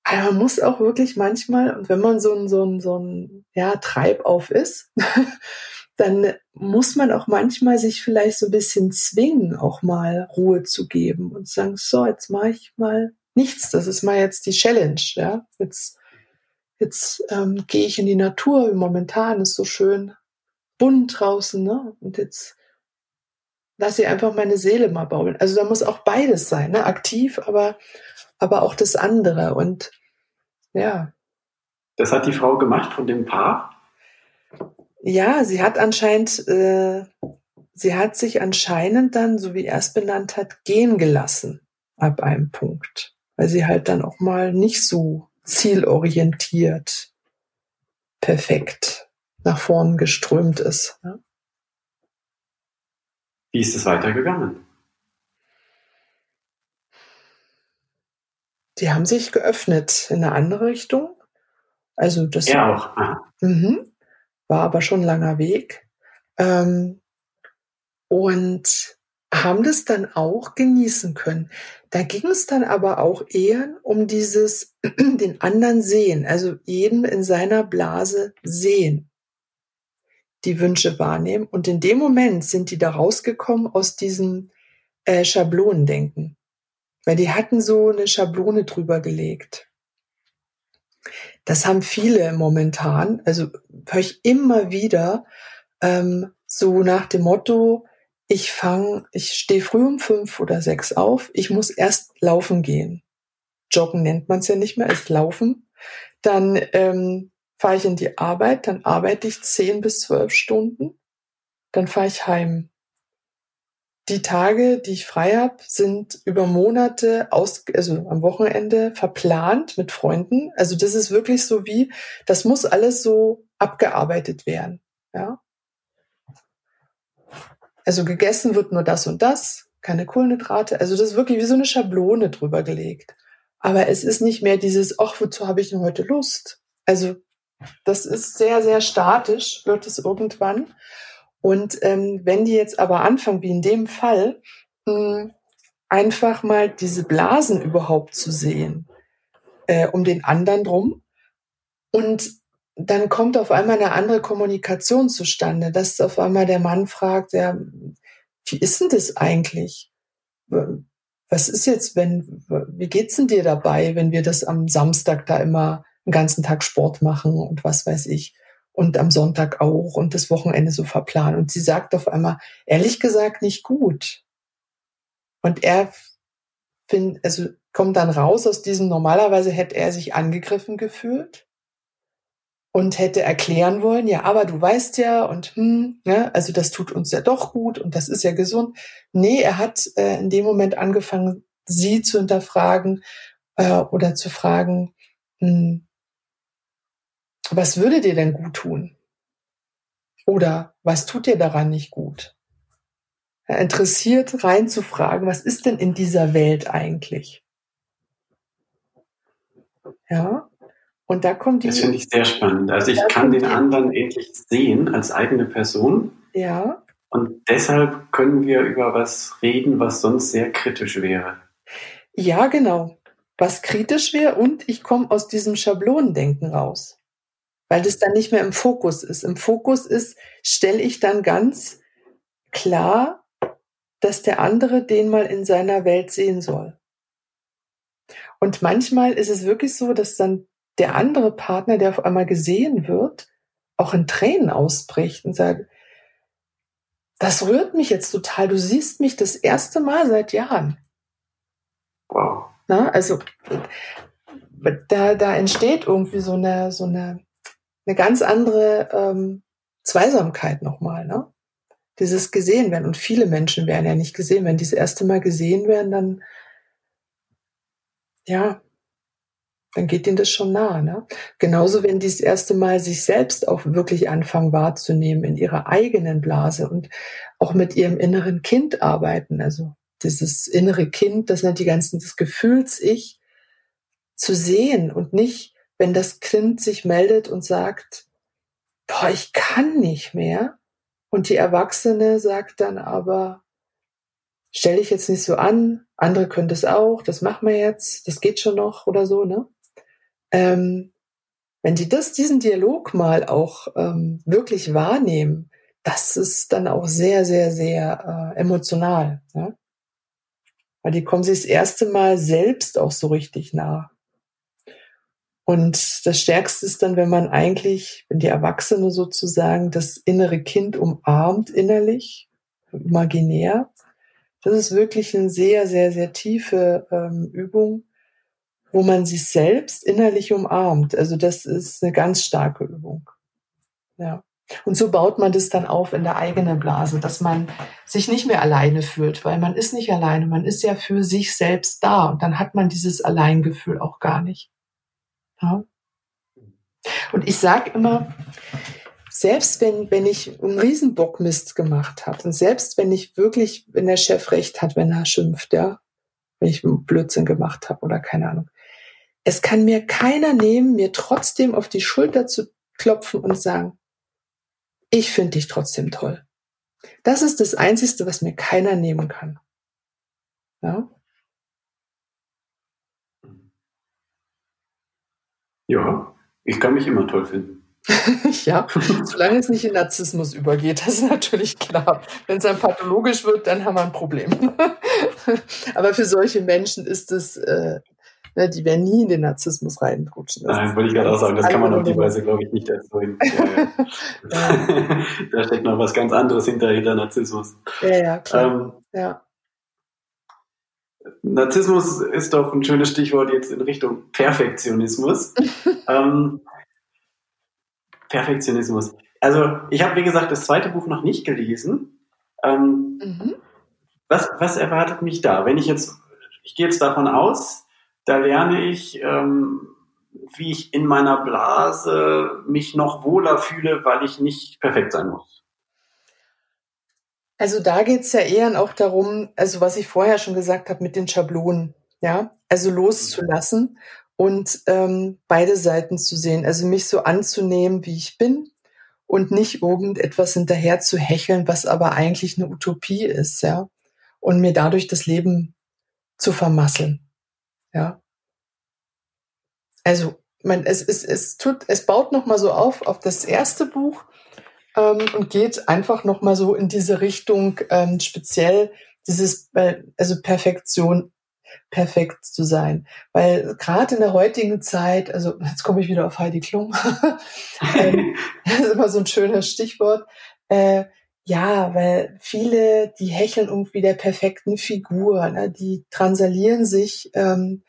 aber man muss auch wirklich manchmal, und wenn man so ein, so ein, so ein ja, Treibauf ist, [LAUGHS] dann muss man auch manchmal sich vielleicht so ein bisschen zwingen, auch mal Ruhe zu geben und sagen, so, jetzt mache ich mal nichts. Das ist mal jetzt die Challenge, ja. Jetzt, jetzt ähm, gehe ich in die Natur. Momentan ist so schön bunt draußen, ne? Und jetzt lasse ich einfach meine Seele mal bauen. Also da muss auch beides sein, ne? Aktiv, aber aber auch das andere. Und ja. Das hat die Frau gemacht von dem Paar? Ja, sie hat anscheinend, äh, sie hat sich anscheinend dann, so wie er es benannt hat, gehen gelassen ab einem Punkt. Weil sie halt dann auch mal nicht so zielorientiert perfekt nach vorn geströmt ist. Ja. Wie ist es weitergegangen? Die haben sich geöffnet in eine andere Richtung. Also das ja, auch. Mhm, war aber schon ein langer Weg. Ähm, und haben das dann auch genießen können. Da ging es dann aber auch eher um dieses [CLEARS THROAT] den anderen sehen, also jeden in seiner Blase sehen, die Wünsche wahrnehmen. Und in dem Moment sind die da rausgekommen aus diesem äh, Schablonendenken. Weil die hatten so eine Schablone drüber gelegt. Das haben viele momentan, also höre ich immer wieder, ähm, so nach dem Motto, ich fange, ich stehe früh um fünf oder sechs auf, ich muss erst laufen gehen. Joggen nennt man es ja nicht mehr, ist laufen. Dann ähm, fahre ich in die Arbeit, dann arbeite ich zehn bis zwölf Stunden, dann fahre ich heim die Tage, die ich frei habe, sind über Monate aus, also am Wochenende verplant mit Freunden. Also das ist wirklich so wie, das muss alles so abgearbeitet werden. Ja. Also gegessen wird nur das und das, keine Kohlenhydrate. Also das ist wirklich wie so eine Schablone drüber gelegt. Aber es ist nicht mehr dieses, ach, wozu habe ich denn heute Lust? Also das ist sehr, sehr statisch, wird es irgendwann. Und ähm, wenn die jetzt aber anfangen, wie in dem Fall, mh, hm, einfach mal diese Blasen überhaupt zu sehen, äh, um den anderen drum. Und dann kommt auf einmal eine andere Kommunikation zustande, dass auf einmal der Mann fragt, ja, wie ist denn das eigentlich? Was ist jetzt, wenn, wie geht's denn dir dabei, wenn wir das am Samstag da immer einen ganzen Tag Sport machen und was weiß ich? Und am Sonntag auch und das Wochenende so verplanen. Und sie sagt auf einmal, ehrlich gesagt, nicht gut. Und er find, also kommt dann raus aus diesem, normalerweise hätte er sich angegriffen gefühlt und hätte erklären wollen, ja, aber du weißt ja und hm, ne, also das tut uns ja doch gut und das ist ja gesund. Nee, er hat äh, in dem Moment angefangen, sie zu hinterfragen äh, oder zu fragen, hm, was würde dir denn gut tun? Oder was tut dir daran nicht gut? Interessiert reinzufragen, was ist denn in dieser Welt eigentlich? Ja, und da kommt die. Das finde ich sehr spannend. Also ich kann den anderen endlich sehen als eigene Person. Ja. Und deshalb können wir über was reden, was sonst sehr kritisch wäre. Ja, genau. Was kritisch wäre und ich komme aus diesem Schablonendenken raus weil das dann nicht mehr im Fokus ist. Im Fokus ist, stelle ich dann ganz klar, dass der andere den mal in seiner Welt sehen soll. Und manchmal ist es wirklich so, dass dann der andere Partner, der auf einmal gesehen wird, auch in Tränen ausbricht und sagt, das rührt mich jetzt total. Du siehst mich das erste Mal seit Jahren. Wow. Na, also da, da entsteht irgendwie so eine, so eine, eine ganz andere ähm, Zweisamkeit nochmal, ne? Dieses gesehen werden. Und viele Menschen werden ja nicht gesehen. Wenn die das erste Mal gesehen werden, dann, ja, dann geht ihnen das schon nah. Ne? Genauso, wenn die das erste Mal sich selbst auch wirklich anfangen wahrzunehmen in ihrer eigenen Blase und auch mit ihrem inneren Kind arbeiten. Also dieses innere Kind, das nennt die ganzen, das Gefühls-Ich zu sehen und nicht, wenn das Kind sich meldet und sagt, boah, ich kann nicht mehr. Und die Erwachsene sagt dann aber, stell dich jetzt nicht so an, andere können das auch, das machen wir jetzt, das geht schon noch oder so, ne? Ähm, wenn die das, diesen Dialog mal auch ähm, wirklich wahrnehmen, das ist dann auch sehr, sehr, sehr äh, emotional. Ja? Weil die kommen sich das erste Mal selbst auch so richtig nah. Und das Stärkste ist dann, wenn man eigentlich, wenn die Erwachsene sozusagen das innere Kind umarmt innerlich, imaginär. Das ist wirklich eine sehr, sehr, sehr tiefe ähm, Übung, wo man sich selbst innerlich umarmt. Also das ist eine ganz starke Übung. Ja. Und so baut man das dann auf in der eigenen Blase, dass man sich nicht mehr alleine fühlt, weil man ist nicht alleine, man ist ja für sich selbst da und dann hat man dieses Alleingefühl auch gar nicht. Ja. Und ich sage immer, selbst wenn, wenn ich einen Riesenbockmist gemacht habe und selbst wenn ich wirklich, wenn der Chef recht hat, wenn er schimpft, ja, wenn ich einen Blödsinn gemacht habe oder keine Ahnung, es kann mir keiner nehmen, mir trotzdem auf die Schulter zu klopfen und sagen, ich finde dich trotzdem toll. Das ist das Einzige, was mir keiner nehmen kann. Ja? Ja, ich kann mich immer toll finden. [LAUGHS] ja, solange es nicht in Narzissmus übergeht, das ist natürlich klar. Wenn es dann pathologisch wird, dann haben wir ein Problem. [LAUGHS] Aber für solche Menschen ist es, äh, ne, die werden nie in den Narzissmus reinrutschen. Das Nein, wollte ich gerade auch sagen, das kann man auf die Weise, glaube ich, nicht erzeugen. [LAUGHS] Ja, ja. da steckt noch was ganz anderes hinter, hinter Narzissmus. Ja, ja, klar. Ähm, ja. Narzissmus ist doch ein schönes Stichwort jetzt in Richtung Perfektionismus. [LAUGHS] ähm, Perfektionismus. Also ich habe, wie gesagt, das zweite Buch noch nicht gelesen. Ähm, mhm. was, was erwartet mich da? Wenn ich jetzt, ich gehe jetzt davon aus, da lerne ich, ähm, wie ich in meiner Blase mich noch wohler fühle, weil ich nicht perfekt sein muss. Also da geht's ja eher auch darum, also was ich vorher schon gesagt habe mit den Schablonen, ja, also loszulassen und ähm, beide Seiten zu sehen, also mich so anzunehmen, wie ich bin und nicht irgendetwas hinterher zu hecheln, was aber eigentlich eine Utopie ist, ja, und mir dadurch das Leben zu vermasseln, ja. Also man, es, es, es tut, es baut noch mal so auf auf das erste Buch ähm, und geht einfach noch mal so in diese Richtung, ähm, speziell dieses, äh, also Perfektion, perfekt zu sein. Weil gerade in der heutigen Zeit, also jetzt komme ich wieder auf Heidi Klum, [LAUGHS] ähm, [LAUGHS] das ist immer so ein schönes Stichwort, äh, ja, weil viele, die hecheln irgendwie der perfekten Figur, ne? die transalieren sich ähm,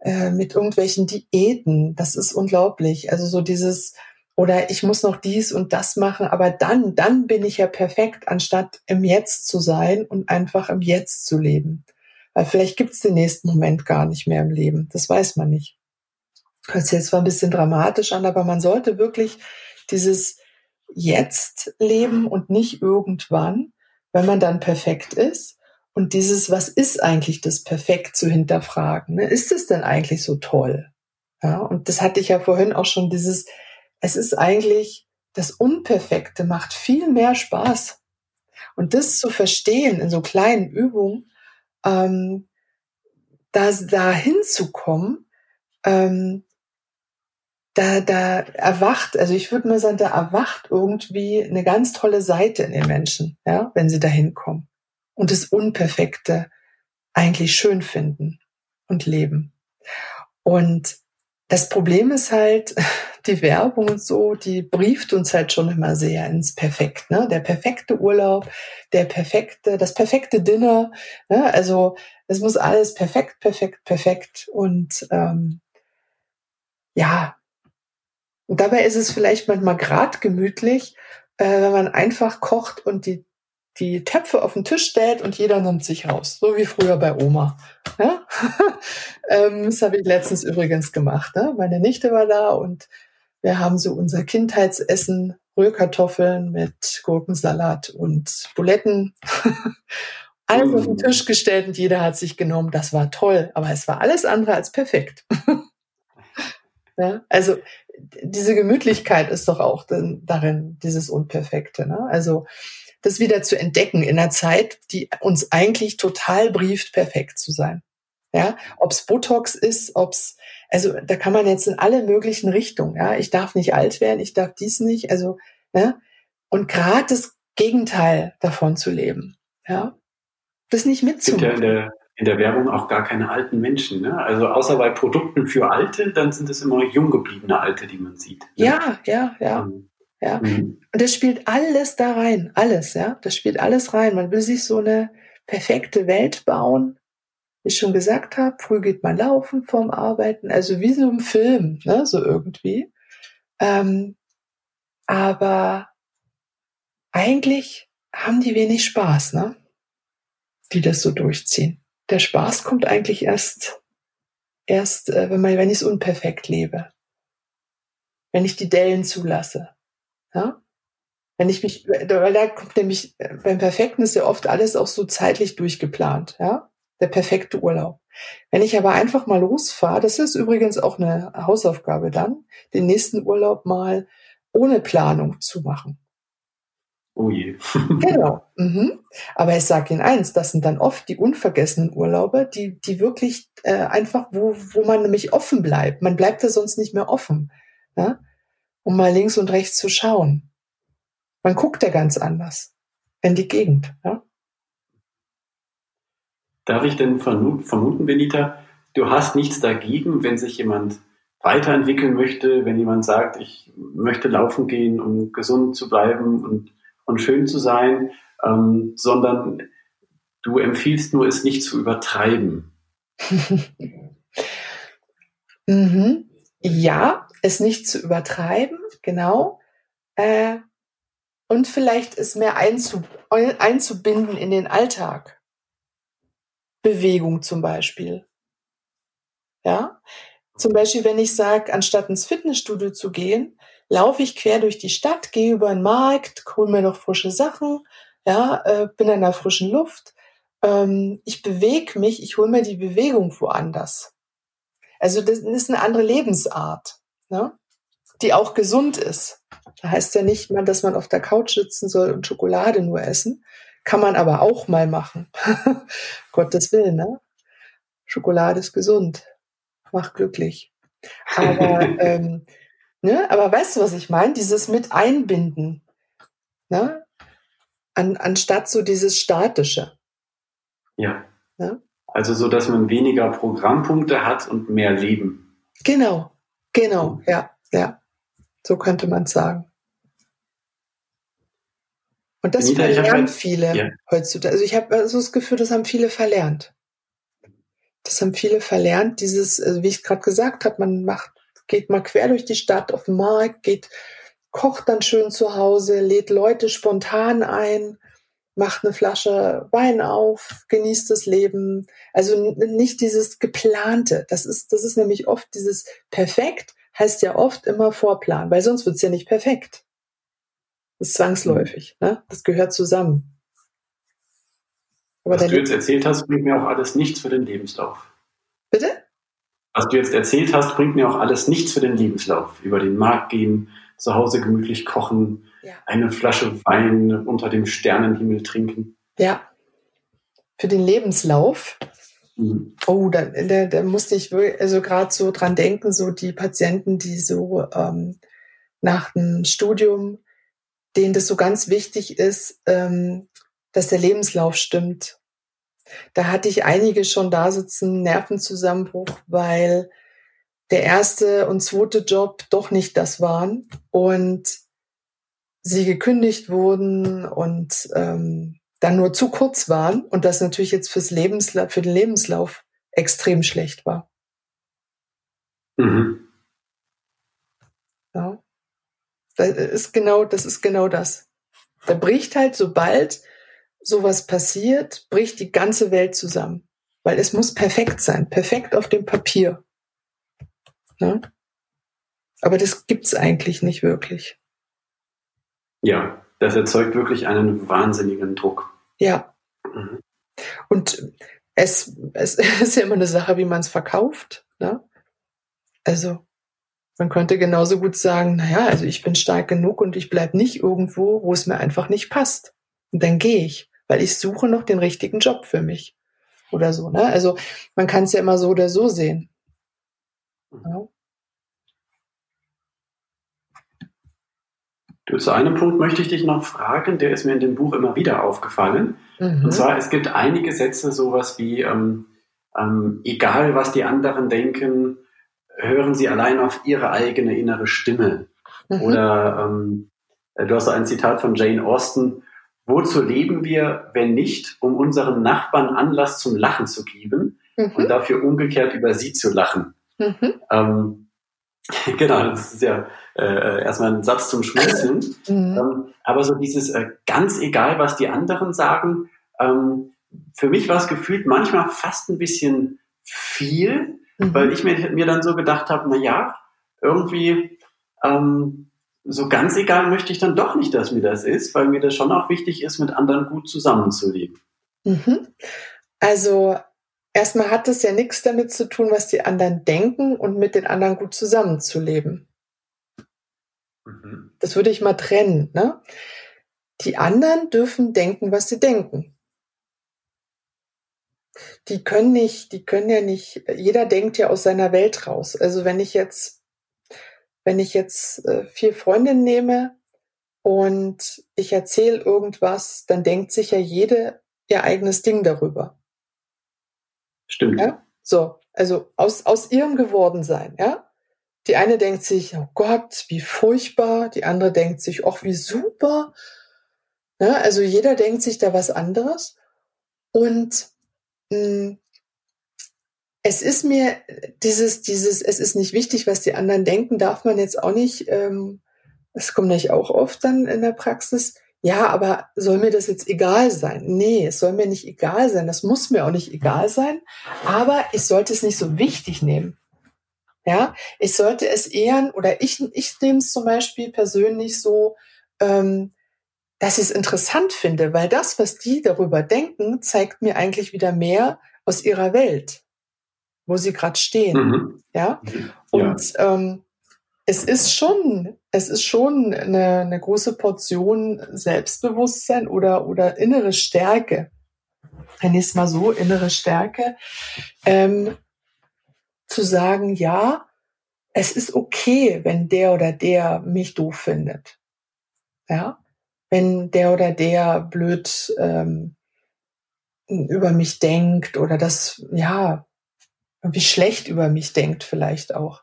äh, mit irgendwelchen Diäten. Das ist unglaublich. Also so dieses, oder ich muss noch dies und das machen, aber dann, dann bin ich ja perfekt, anstatt im Jetzt zu sein und einfach im Jetzt zu leben. Weil vielleicht gibt's den nächsten Moment gar nicht mehr im Leben. Das weiß man nicht. Hört sich jetzt zwar ein bisschen dramatisch an, aber man sollte wirklich dieses Jetzt leben und nicht irgendwann, wenn man dann perfekt ist. Und dieses, was ist eigentlich das Perfekt zu hinterfragen? Ne? Ist es denn eigentlich so toll? Ja, und das hatte ich ja vorhin auch schon, dieses, es ist eigentlich, das Unperfekte macht viel mehr Spaß. Und das zu verstehen in so kleinen Übungen, ähm, da, da hinzukommen, ähm, da, da erwacht, also ich würde mal sagen, da erwacht irgendwie eine ganz tolle Seite in den Menschen, ja, wenn sie da hinkommen und das Unperfekte eigentlich schön finden und leben. Und das Problem ist halt, [LAUGHS] die Werbung und so, die brieft uns halt schon immer sehr ins Perfekt. Ne? Der perfekte Urlaub, der perfekte, das perfekte Dinner. Ne? Also es muss alles perfekt, perfekt, perfekt. Und ähm, ja, und dabei ist es vielleicht manchmal grad gemütlich, äh, wenn man einfach kocht und die die Töpfe auf den Tisch stellt und jeder nimmt sich raus, so wie früher bei Oma. Ja? [LAUGHS] ähm, das habe ich letztens übrigens gemacht. Ne? Meine Nichte war da und wir haben so unser Kindheitsessen, Rührkartoffeln mit Gurkensalat und Buletten. [LAUGHS] alles auf den. Tisch gestellt und jeder hat sich genommen. Das war toll, aber es war alles andere als perfekt. [LAUGHS] ja? Also diese Gemütlichkeit ist doch auch darin, dieses Unperfekte. Ne? Also das wieder zu entdecken in einer Zeit, die uns eigentlich total brieft, perfekt zu sein. Ja, ob's Botox ist, ob's, also da kann man jetzt in alle möglichen Richtungen. Ja, ich darf nicht alt werden, ich darf dies nicht. Also, ja, und gerade das Gegenteil davon zu leben. Ja, das nicht mitzumachen. Ja in der, in der Werbung auch gar keine alten Menschen. Ne? Also außer bei Produkten für Alte, dann sind es immer jung gebliebene Alte, die man sieht. Ne? Ja, ja, ja. Um, ja. Mhm. Und das spielt alles da rein, alles, ja. Das spielt alles rein. Man will sich so eine perfekte Welt bauen. Wie ich schon gesagt habe, früh geht man laufen vorm Arbeiten, also wie so ein Film, ne, so irgendwie. Ähm, aber eigentlich haben die wenig Spaß, ne? Die das so durchziehen. Der Spaß kommt eigentlich erst, erst, äh, wenn man, wenn ich es unperfekt lebe. Wenn ich die Dellen zulasse ja? Wenn ich mich, weil da kommt nämlich, beim Perfekten ist ja oft alles auch so zeitlich durchgeplant, ja? Der perfekte Urlaub. Wenn ich aber einfach mal losfahre, das ist übrigens auch eine Hausaufgabe dann, den nächsten Urlaub mal ohne Planung zu machen. Oh je. [LAUGHS] genau. Mhm. Aber ich sage Ihnen eins, das sind dann oft die unvergessenen Urlaube, die, die wirklich äh, einfach, wo, wo man nämlich offen bleibt. Man bleibt da sonst nicht mehr offen. Ja? Um mal links und rechts zu schauen. Man guckt ja ganz anders in die Gegend. Ja? Darf ich denn vermuten, Benita, du hast nichts dagegen, wenn sich jemand weiterentwickeln möchte, wenn jemand sagt, ich möchte laufen gehen, um gesund zu bleiben und, und schön zu sein, ähm, sondern du empfiehlst nur, es nicht zu übertreiben. [LAUGHS] mhm. Ja, es nicht zu übertreiben, genau. Äh, und vielleicht es mehr einzu, einzubinden in den Alltag. Bewegung zum Beispiel. Ja, zum Beispiel, wenn ich sage, anstatt ins Fitnessstudio zu gehen, laufe ich quer durch die Stadt, gehe über den Markt, hole mir noch frische Sachen, ja, äh, bin in der frischen Luft. Ähm, ich bewege mich, ich hole mir die Bewegung woanders. Also das ist eine andere Lebensart ne? die auch gesund ist. Da heißt ja nicht mal, dass man auf der Couch sitzen soll und Schokolade nur essen. Kann man aber auch mal machen. [LAUGHS] Gottes Willen, ne? Schokolade ist gesund, macht glücklich. Aber, [LAUGHS] ähm, ne? aber weißt du, was ich meine? Dieses mit einbinden. Ne? An, anstatt so dieses Statische. Ja. Ne? Also so, dass man weniger Programmpunkte hat und mehr Leben. Genau, Genau, ja, ja. So könnte man es sagen. Und das Anita, verlernen viele ja. heutzutage. Also ich habe also das Gefühl, das haben viele verlernt. Das haben viele verlernt, dieses, also wie ich gerade gesagt habe, man macht, geht mal quer durch die Stadt auf den Markt, geht, kocht dann schön zu Hause, lädt Leute spontan ein, macht eine Flasche Wein auf, genießt das Leben. Also nicht dieses geplante. Das ist, das ist nämlich oft dieses perfekt, heißt ja oft immer Vorplan, weil sonst wird's ja nicht perfekt. Das ist zwangsläufig, ne? Das gehört zusammen. Aber Was du jetzt erzählt hast, bringt mir auch alles nichts für den Lebenslauf. Was du jetzt erzählt hast, bringt mir auch alles nichts für den Lebenslauf. Über den Markt gehen, zu Hause gemütlich kochen, ja. eine Flasche Wein unter dem Sternenhimmel trinken. Ja. Für den Lebenslauf. Mhm. Oh, da, da, da musste ich also gerade so dran denken, so die Patienten, die so ähm, nach dem Studium, denen das so ganz wichtig ist, ähm, dass der Lebenslauf stimmt. Da hatte ich einige schon da sitzen, Nervenzusammenbruch, weil der erste und zweite Job doch nicht das waren und sie gekündigt wurden und ähm, dann nur zu kurz waren und das natürlich jetzt fürs Lebensla für den Lebenslauf extrem schlecht war. Mhm. Ja. Das ist genau, das ist genau das. Da bricht halt, sobald sowas passiert, bricht die ganze Welt zusammen. Weil es muss perfekt sein, perfekt auf dem Papier. Ne? Aber das gibt's eigentlich nicht wirklich. Ja, das erzeugt wirklich einen wahnsinnigen Druck. Ja. Mhm. Und es, es [LAUGHS] ist ja immer eine Sache, wie man es verkauft. Ne? Also man könnte genauso gut sagen, naja, also ich bin stark genug und ich bleib nicht irgendwo, wo es mir einfach nicht passt. Und dann gehe ich, weil ich suche noch den richtigen Job für mich. Oder so. Ne? Also man kann es ja immer so oder so sehen. Ja. Du, zu einem Punkt möchte ich dich noch fragen, der ist mir in dem Buch immer wieder aufgefallen. Mhm. Und zwar, es gibt einige Sätze, sowas wie, ähm, ähm, egal was die anderen denken, hören sie allein auf ihre eigene innere Stimme. Mhm. Oder ähm, du hast ein Zitat von Jane Austen, wozu leben wir, wenn nicht, um unseren Nachbarn Anlass zum Lachen zu geben mhm. und dafür umgekehrt über sie zu lachen. Mhm. Ähm, [LAUGHS] genau, das ist ja äh, erstmal ein Satz zum Schmunzeln. [LAUGHS] Mhm. Ähm, aber so dieses äh, ganz egal, was die anderen sagen, ähm, für mich war es gefühlt manchmal fast ein bisschen viel, mhm. weil ich mir, mir dann so gedacht habe, na ja, irgendwie ähm, so ganz egal möchte ich dann doch nicht, dass mir das ist, weil mir das schon auch wichtig ist, mit anderen gut zusammenzuleben. Mhm. Also erstmal hat es ja nichts damit zu tun, was die anderen denken und mit den anderen gut zusammenzuleben. Mhm. Das würde ich mal trennen. Ne? Die anderen dürfen denken, was sie denken die können nicht, die können ja nicht, jeder denkt ja aus seiner Welt raus. Also wenn ich jetzt, wenn ich jetzt äh, vier Freundinnen nehme und ich erzähle irgendwas, dann denkt sich ja jede ihr eigenes Ding darüber. Stimmt. Ja? So, also aus, aus ihrem Gewordensein, ja. Die eine denkt sich, oh Gott, wie furchtbar. Die andere denkt sich, ach, wie super. Ja, also jeder denkt sich da was anderes. Und hm, es ist mir dieses, dieses, es ist nicht wichtig, was die anderen denken, darf man jetzt auch nicht, ähm, das kommt nicht auch oft dann in der Praxis. Ja, aber soll mir das jetzt egal sein? Nee, es soll mir nicht egal sein. Das muss mir auch nicht egal sein. Aber ich sollte es nicht so wichtig nehmen. Ja, ich sollte es eher, oder ich, ich nehme es zum Beispiel persönlich so, ähm, dass ich es interessant finde, weil das, was die darüber denken, zeigt mir eigentlich wieder mehr aus ihrer Welt, wo sie gerade stehen. Mhm. Ja. Und ja. Ähm, es ist schon, es ist schon eine, eine große Portion Selbstbewusstsein oder, oder innere Stärke. Wenn ich es mal so, innere Stärke, ähm, zu sagen, ja, es ist okay, wenn der oder der mich doof findet. Ja, wenn der oder der blöd ähm, über mich denkt oder das, ja, wie schlecht über mich denkt vielleicht auch,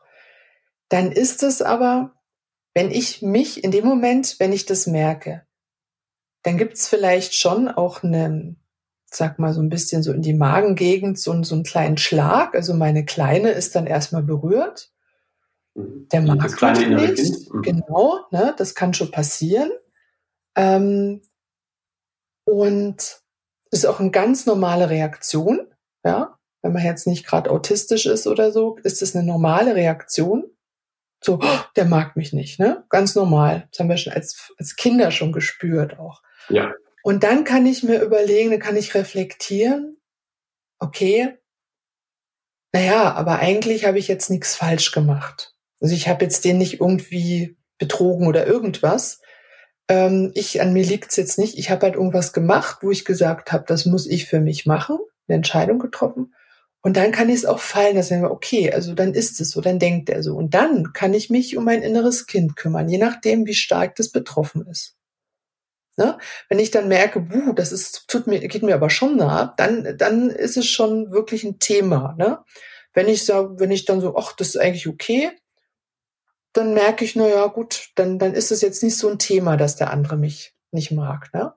dann ist es aber, wenn ich mich in dem Moment, wenn ich das merke, dann gibt's vielleicht schon auch einen, sag mal so ein bisschen so in die Magengegend so, so einen kleinen Schlag. Also meine Kleine ist dann erstmal berührt. Mhm. Der mag das kleine nicht. Kind. Mhm. Genau, ne, das kann schon passieren. Ähm, und ist auch eine ganz normale Reaktion, ja. Wenn man jetzt nicht gerade autistisch ist oder so, ist es eine normale Reaktion. So, oh, der mag mich nicht, ne? Ganz normal. Das haben wir schon als, als Kinder schon gespürt auch. Ja. Und dann kann ich mir überlegen, dann kann ich reflektieren, okay, naja, aber eigentlich habe ich jetzt nichts falsch gemacht. Also ich habe jetzt den nicht irgendwie betrogen oder irgendwas, ähm, ich, an mir liegt's jetzt nicht. Ich habe halt irgendwas gemacht, wo ich gesagt habe, das muss ich für mich machen, eine Entscheidung getroffen. Und dann kann ich es auch fallen, dass ich sage, okay, also dann ist es so, dann denkt er so. Und dann kann ich mich um mein inneres Kind kümmern, je nachdem, wie stark das betroffen ist. Ne? Wenn ich dann merke, buh, das ist, tut mir, geht mir aber schon nah, dann, dann ist es schon wirklich ein Thema. Ne? wenn ich sage, wenn ich dann so, ach, das ist eigentlich okay, dann merke ich, na ja, gut, dann, dann ist es jetzt nicht so ein Thema, dass der andere mich nicht mag. Ne?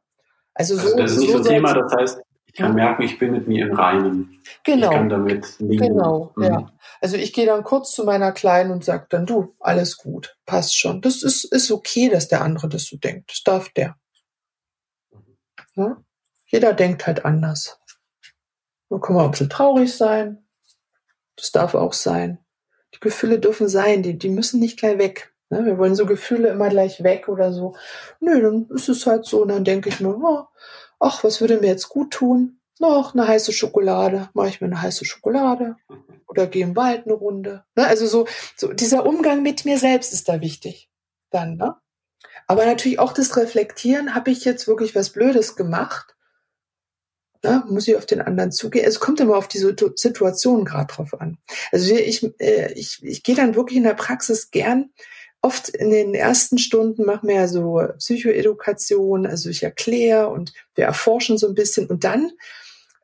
Also, so, also das ist nicht so ein Thema, das heißt, kann merken, ich bin mit mir im Reinen. Genau. Ich kann damit liegen. Genau, mhm. ja. Also ich gehe dann kurz zu meiner Kleinen und sage dann, du, alles gut, passt schon. Das ist, ist okay, dass der andere das so denkt. Das darf der. Ja? Jeder denkt halt anders. Dann kann man ein bisschen traurig sein. Das darf auch sein. Die Gefühle dürfen sein, die, die müssen nicht gleich weg. Ne? Wir wollen so Gefühle immer gleich weg oder so. Nö, dann ist es halt so. Und dann denke ich mir, oh, ach, was würde mir jetzt gut tun? Noch eine heiße Schokolade. Mache ich mir eine heiße Schokolade. Oder gehe im Wald eine Runde. Ne? Also so, so dieser Umgang mit mir selbst ist da wichtig. Dann, ne? Aber natürlich auch das Reflektieren, habe ich jetzt wirklich was Blödes gemacht? Ne? Muss ich auf den anderen zugehen? Es kommt immer auf die Situation gerade drauf an. Also ich, äh, ich, ich gehe dann wirklich in der Praxis gern oft in den ersten Stunden machen wir ja so Psychoedukation, also ich erkläre und wir erforschen so ein bisschen und dann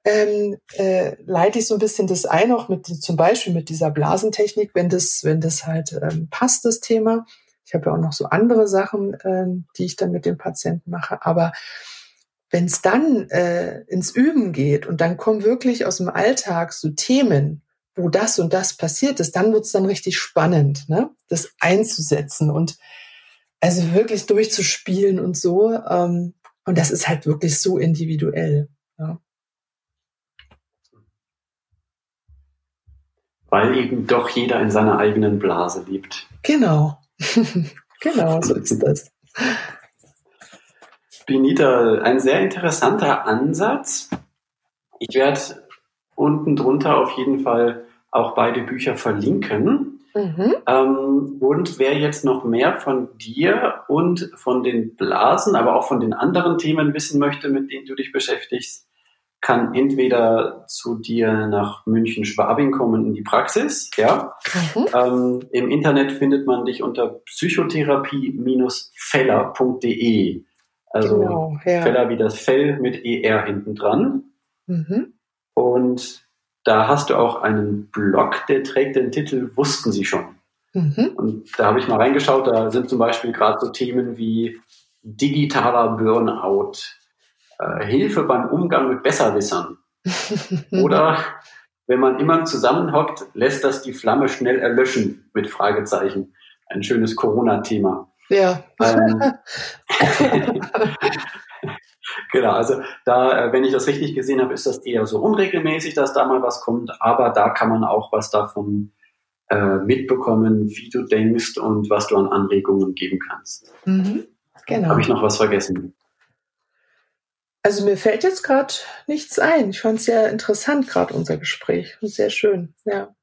ähm, äh, leite ich so ein bisschen das ein, auch mit zum Beispiel mit dieser Blasentechnik, wenn das, wenn das halt ähm, passt, das Thema. Ich habe ja auch noch so andere Sachen, ähm, die ich dann mit dem Patienten mache, aber wenn es dann äh, ins Üben geht und dann kommen wirklich aus dem Alltag so Themen, wo das und das passiert ist, dann wird es dann richtig spannend, ne? das einzusetzen und also wirklich durchzuspielen und so. Ähm, und das ist halt wirklich so individuell. Ja. Weil eben doch jeder in seiner eigenen Blase lebt. Genau. [LAUGHS] genau, so ist das. Benita, ein sehr interessanter Ansatz. Ich werde unten drunter auf jeden Fall auch beide Bücher verlinken. Mhm. Ähm, und wer jetzt noch mehr von dir und von den Blasen, aber auch von den anderen Themen wissen möchte, mit denen du dich beschäftigst, kann entweder zu dir nach München-Schwabing kommen in die Praxis. Ja? Mhm. Ähm, Im Internet findet man dich unter psychotherapie-feller.de. Also genau, ja. Feller wie das Fell mit ER hinten dran. Mhm. Und da hast du auch einen Blog, der trägt den Titel Wussten Sie schon. Mhm. Und da habe ich mal reingeschaut, da sind zum Beispiel gerade so Themen wie digitaler Burnout, äh, Hilfe beim Umgang mit Besserwissern. [LAUGHS] Oder wenn man immer zusammenhockt, lässt das die Flamme schnell erlöschen mit Fragezeichen. Ein schönes Corona-Thema. Ja. Ähm, [LAUGHS] [LAUGHS] genau, also da, äh, wenn ich das richtig gesehen habe, ist das eher so unregelmäßig, dass da mal was kommt, aber da kann man auch was davon äh, mitbekommen, wie du denkst und was du an Anregungen geben kannst. Mhm, genau. Habe ich noch was vergessen? Also mir fällt jetzt gerade nichts ein. Ich fand es sehr interessant, gerade unser Gespräch. Sehr schön, ja.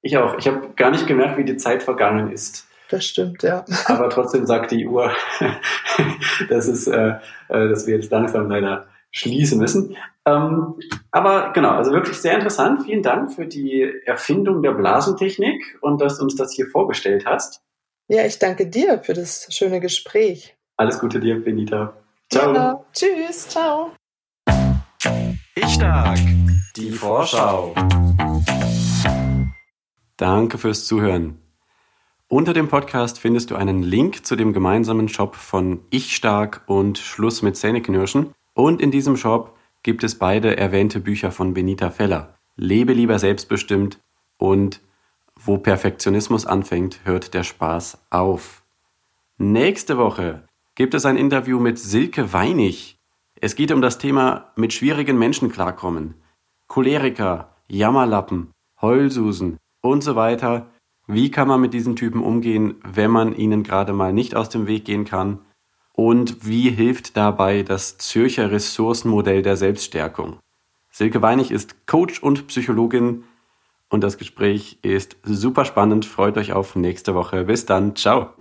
Ich auch. Ich habe gar nicht gemerkt, wie die Zeit vergangen ist. Das stimmt, ja. Aber trotzdem sagt die Uhr, [LAUGHS] dass, es, äh, äh, dass wir jetzt langsam leider schließen müssen. Ähm, aber genau, also wirklich sehr interessant. Vielen Dank für die Erfindung der Blasentechnik und dass du uns das hier vorgestellt hast. Ja, ich danke dir für das schöne Gespräch. Alles Gute dir, Benita. Ciao. Ja, tschüss, ciao. Ich stark. Die Vorschau. Danke fürs Zuhören. Unter dem Podcast findest du einen Link zu dem gemeinsamen Shop von Ich Stark und Schluss mit Zähneknirschen. Und in diesem Shop gibt es beide erwähnte Bücher von Benita Feller. Lebe lieber selbstbestimmt und Wo Perfektionismus anfängt, hört der Spaß auf. Nächste Woche gibt es ein Interview mit Silke Weinig. Es geht um das Thema mit schwierigen Menschen klarkommen. Choleriker, Jammerlappen, Heulsusen und so weiter wie kann man mit diesen Typen umgehen, wenn man ihnen gerade mal nicht aus dem Weg gehen kann? Und wie hilft dabei das Zürcher Ressourcenmodell der Selbststärkung? Silke Weinig ist Coach und Psychologin und das Gespräch ist super spannend. Freut euch auf nächste Woche. Bis dann. Ciao.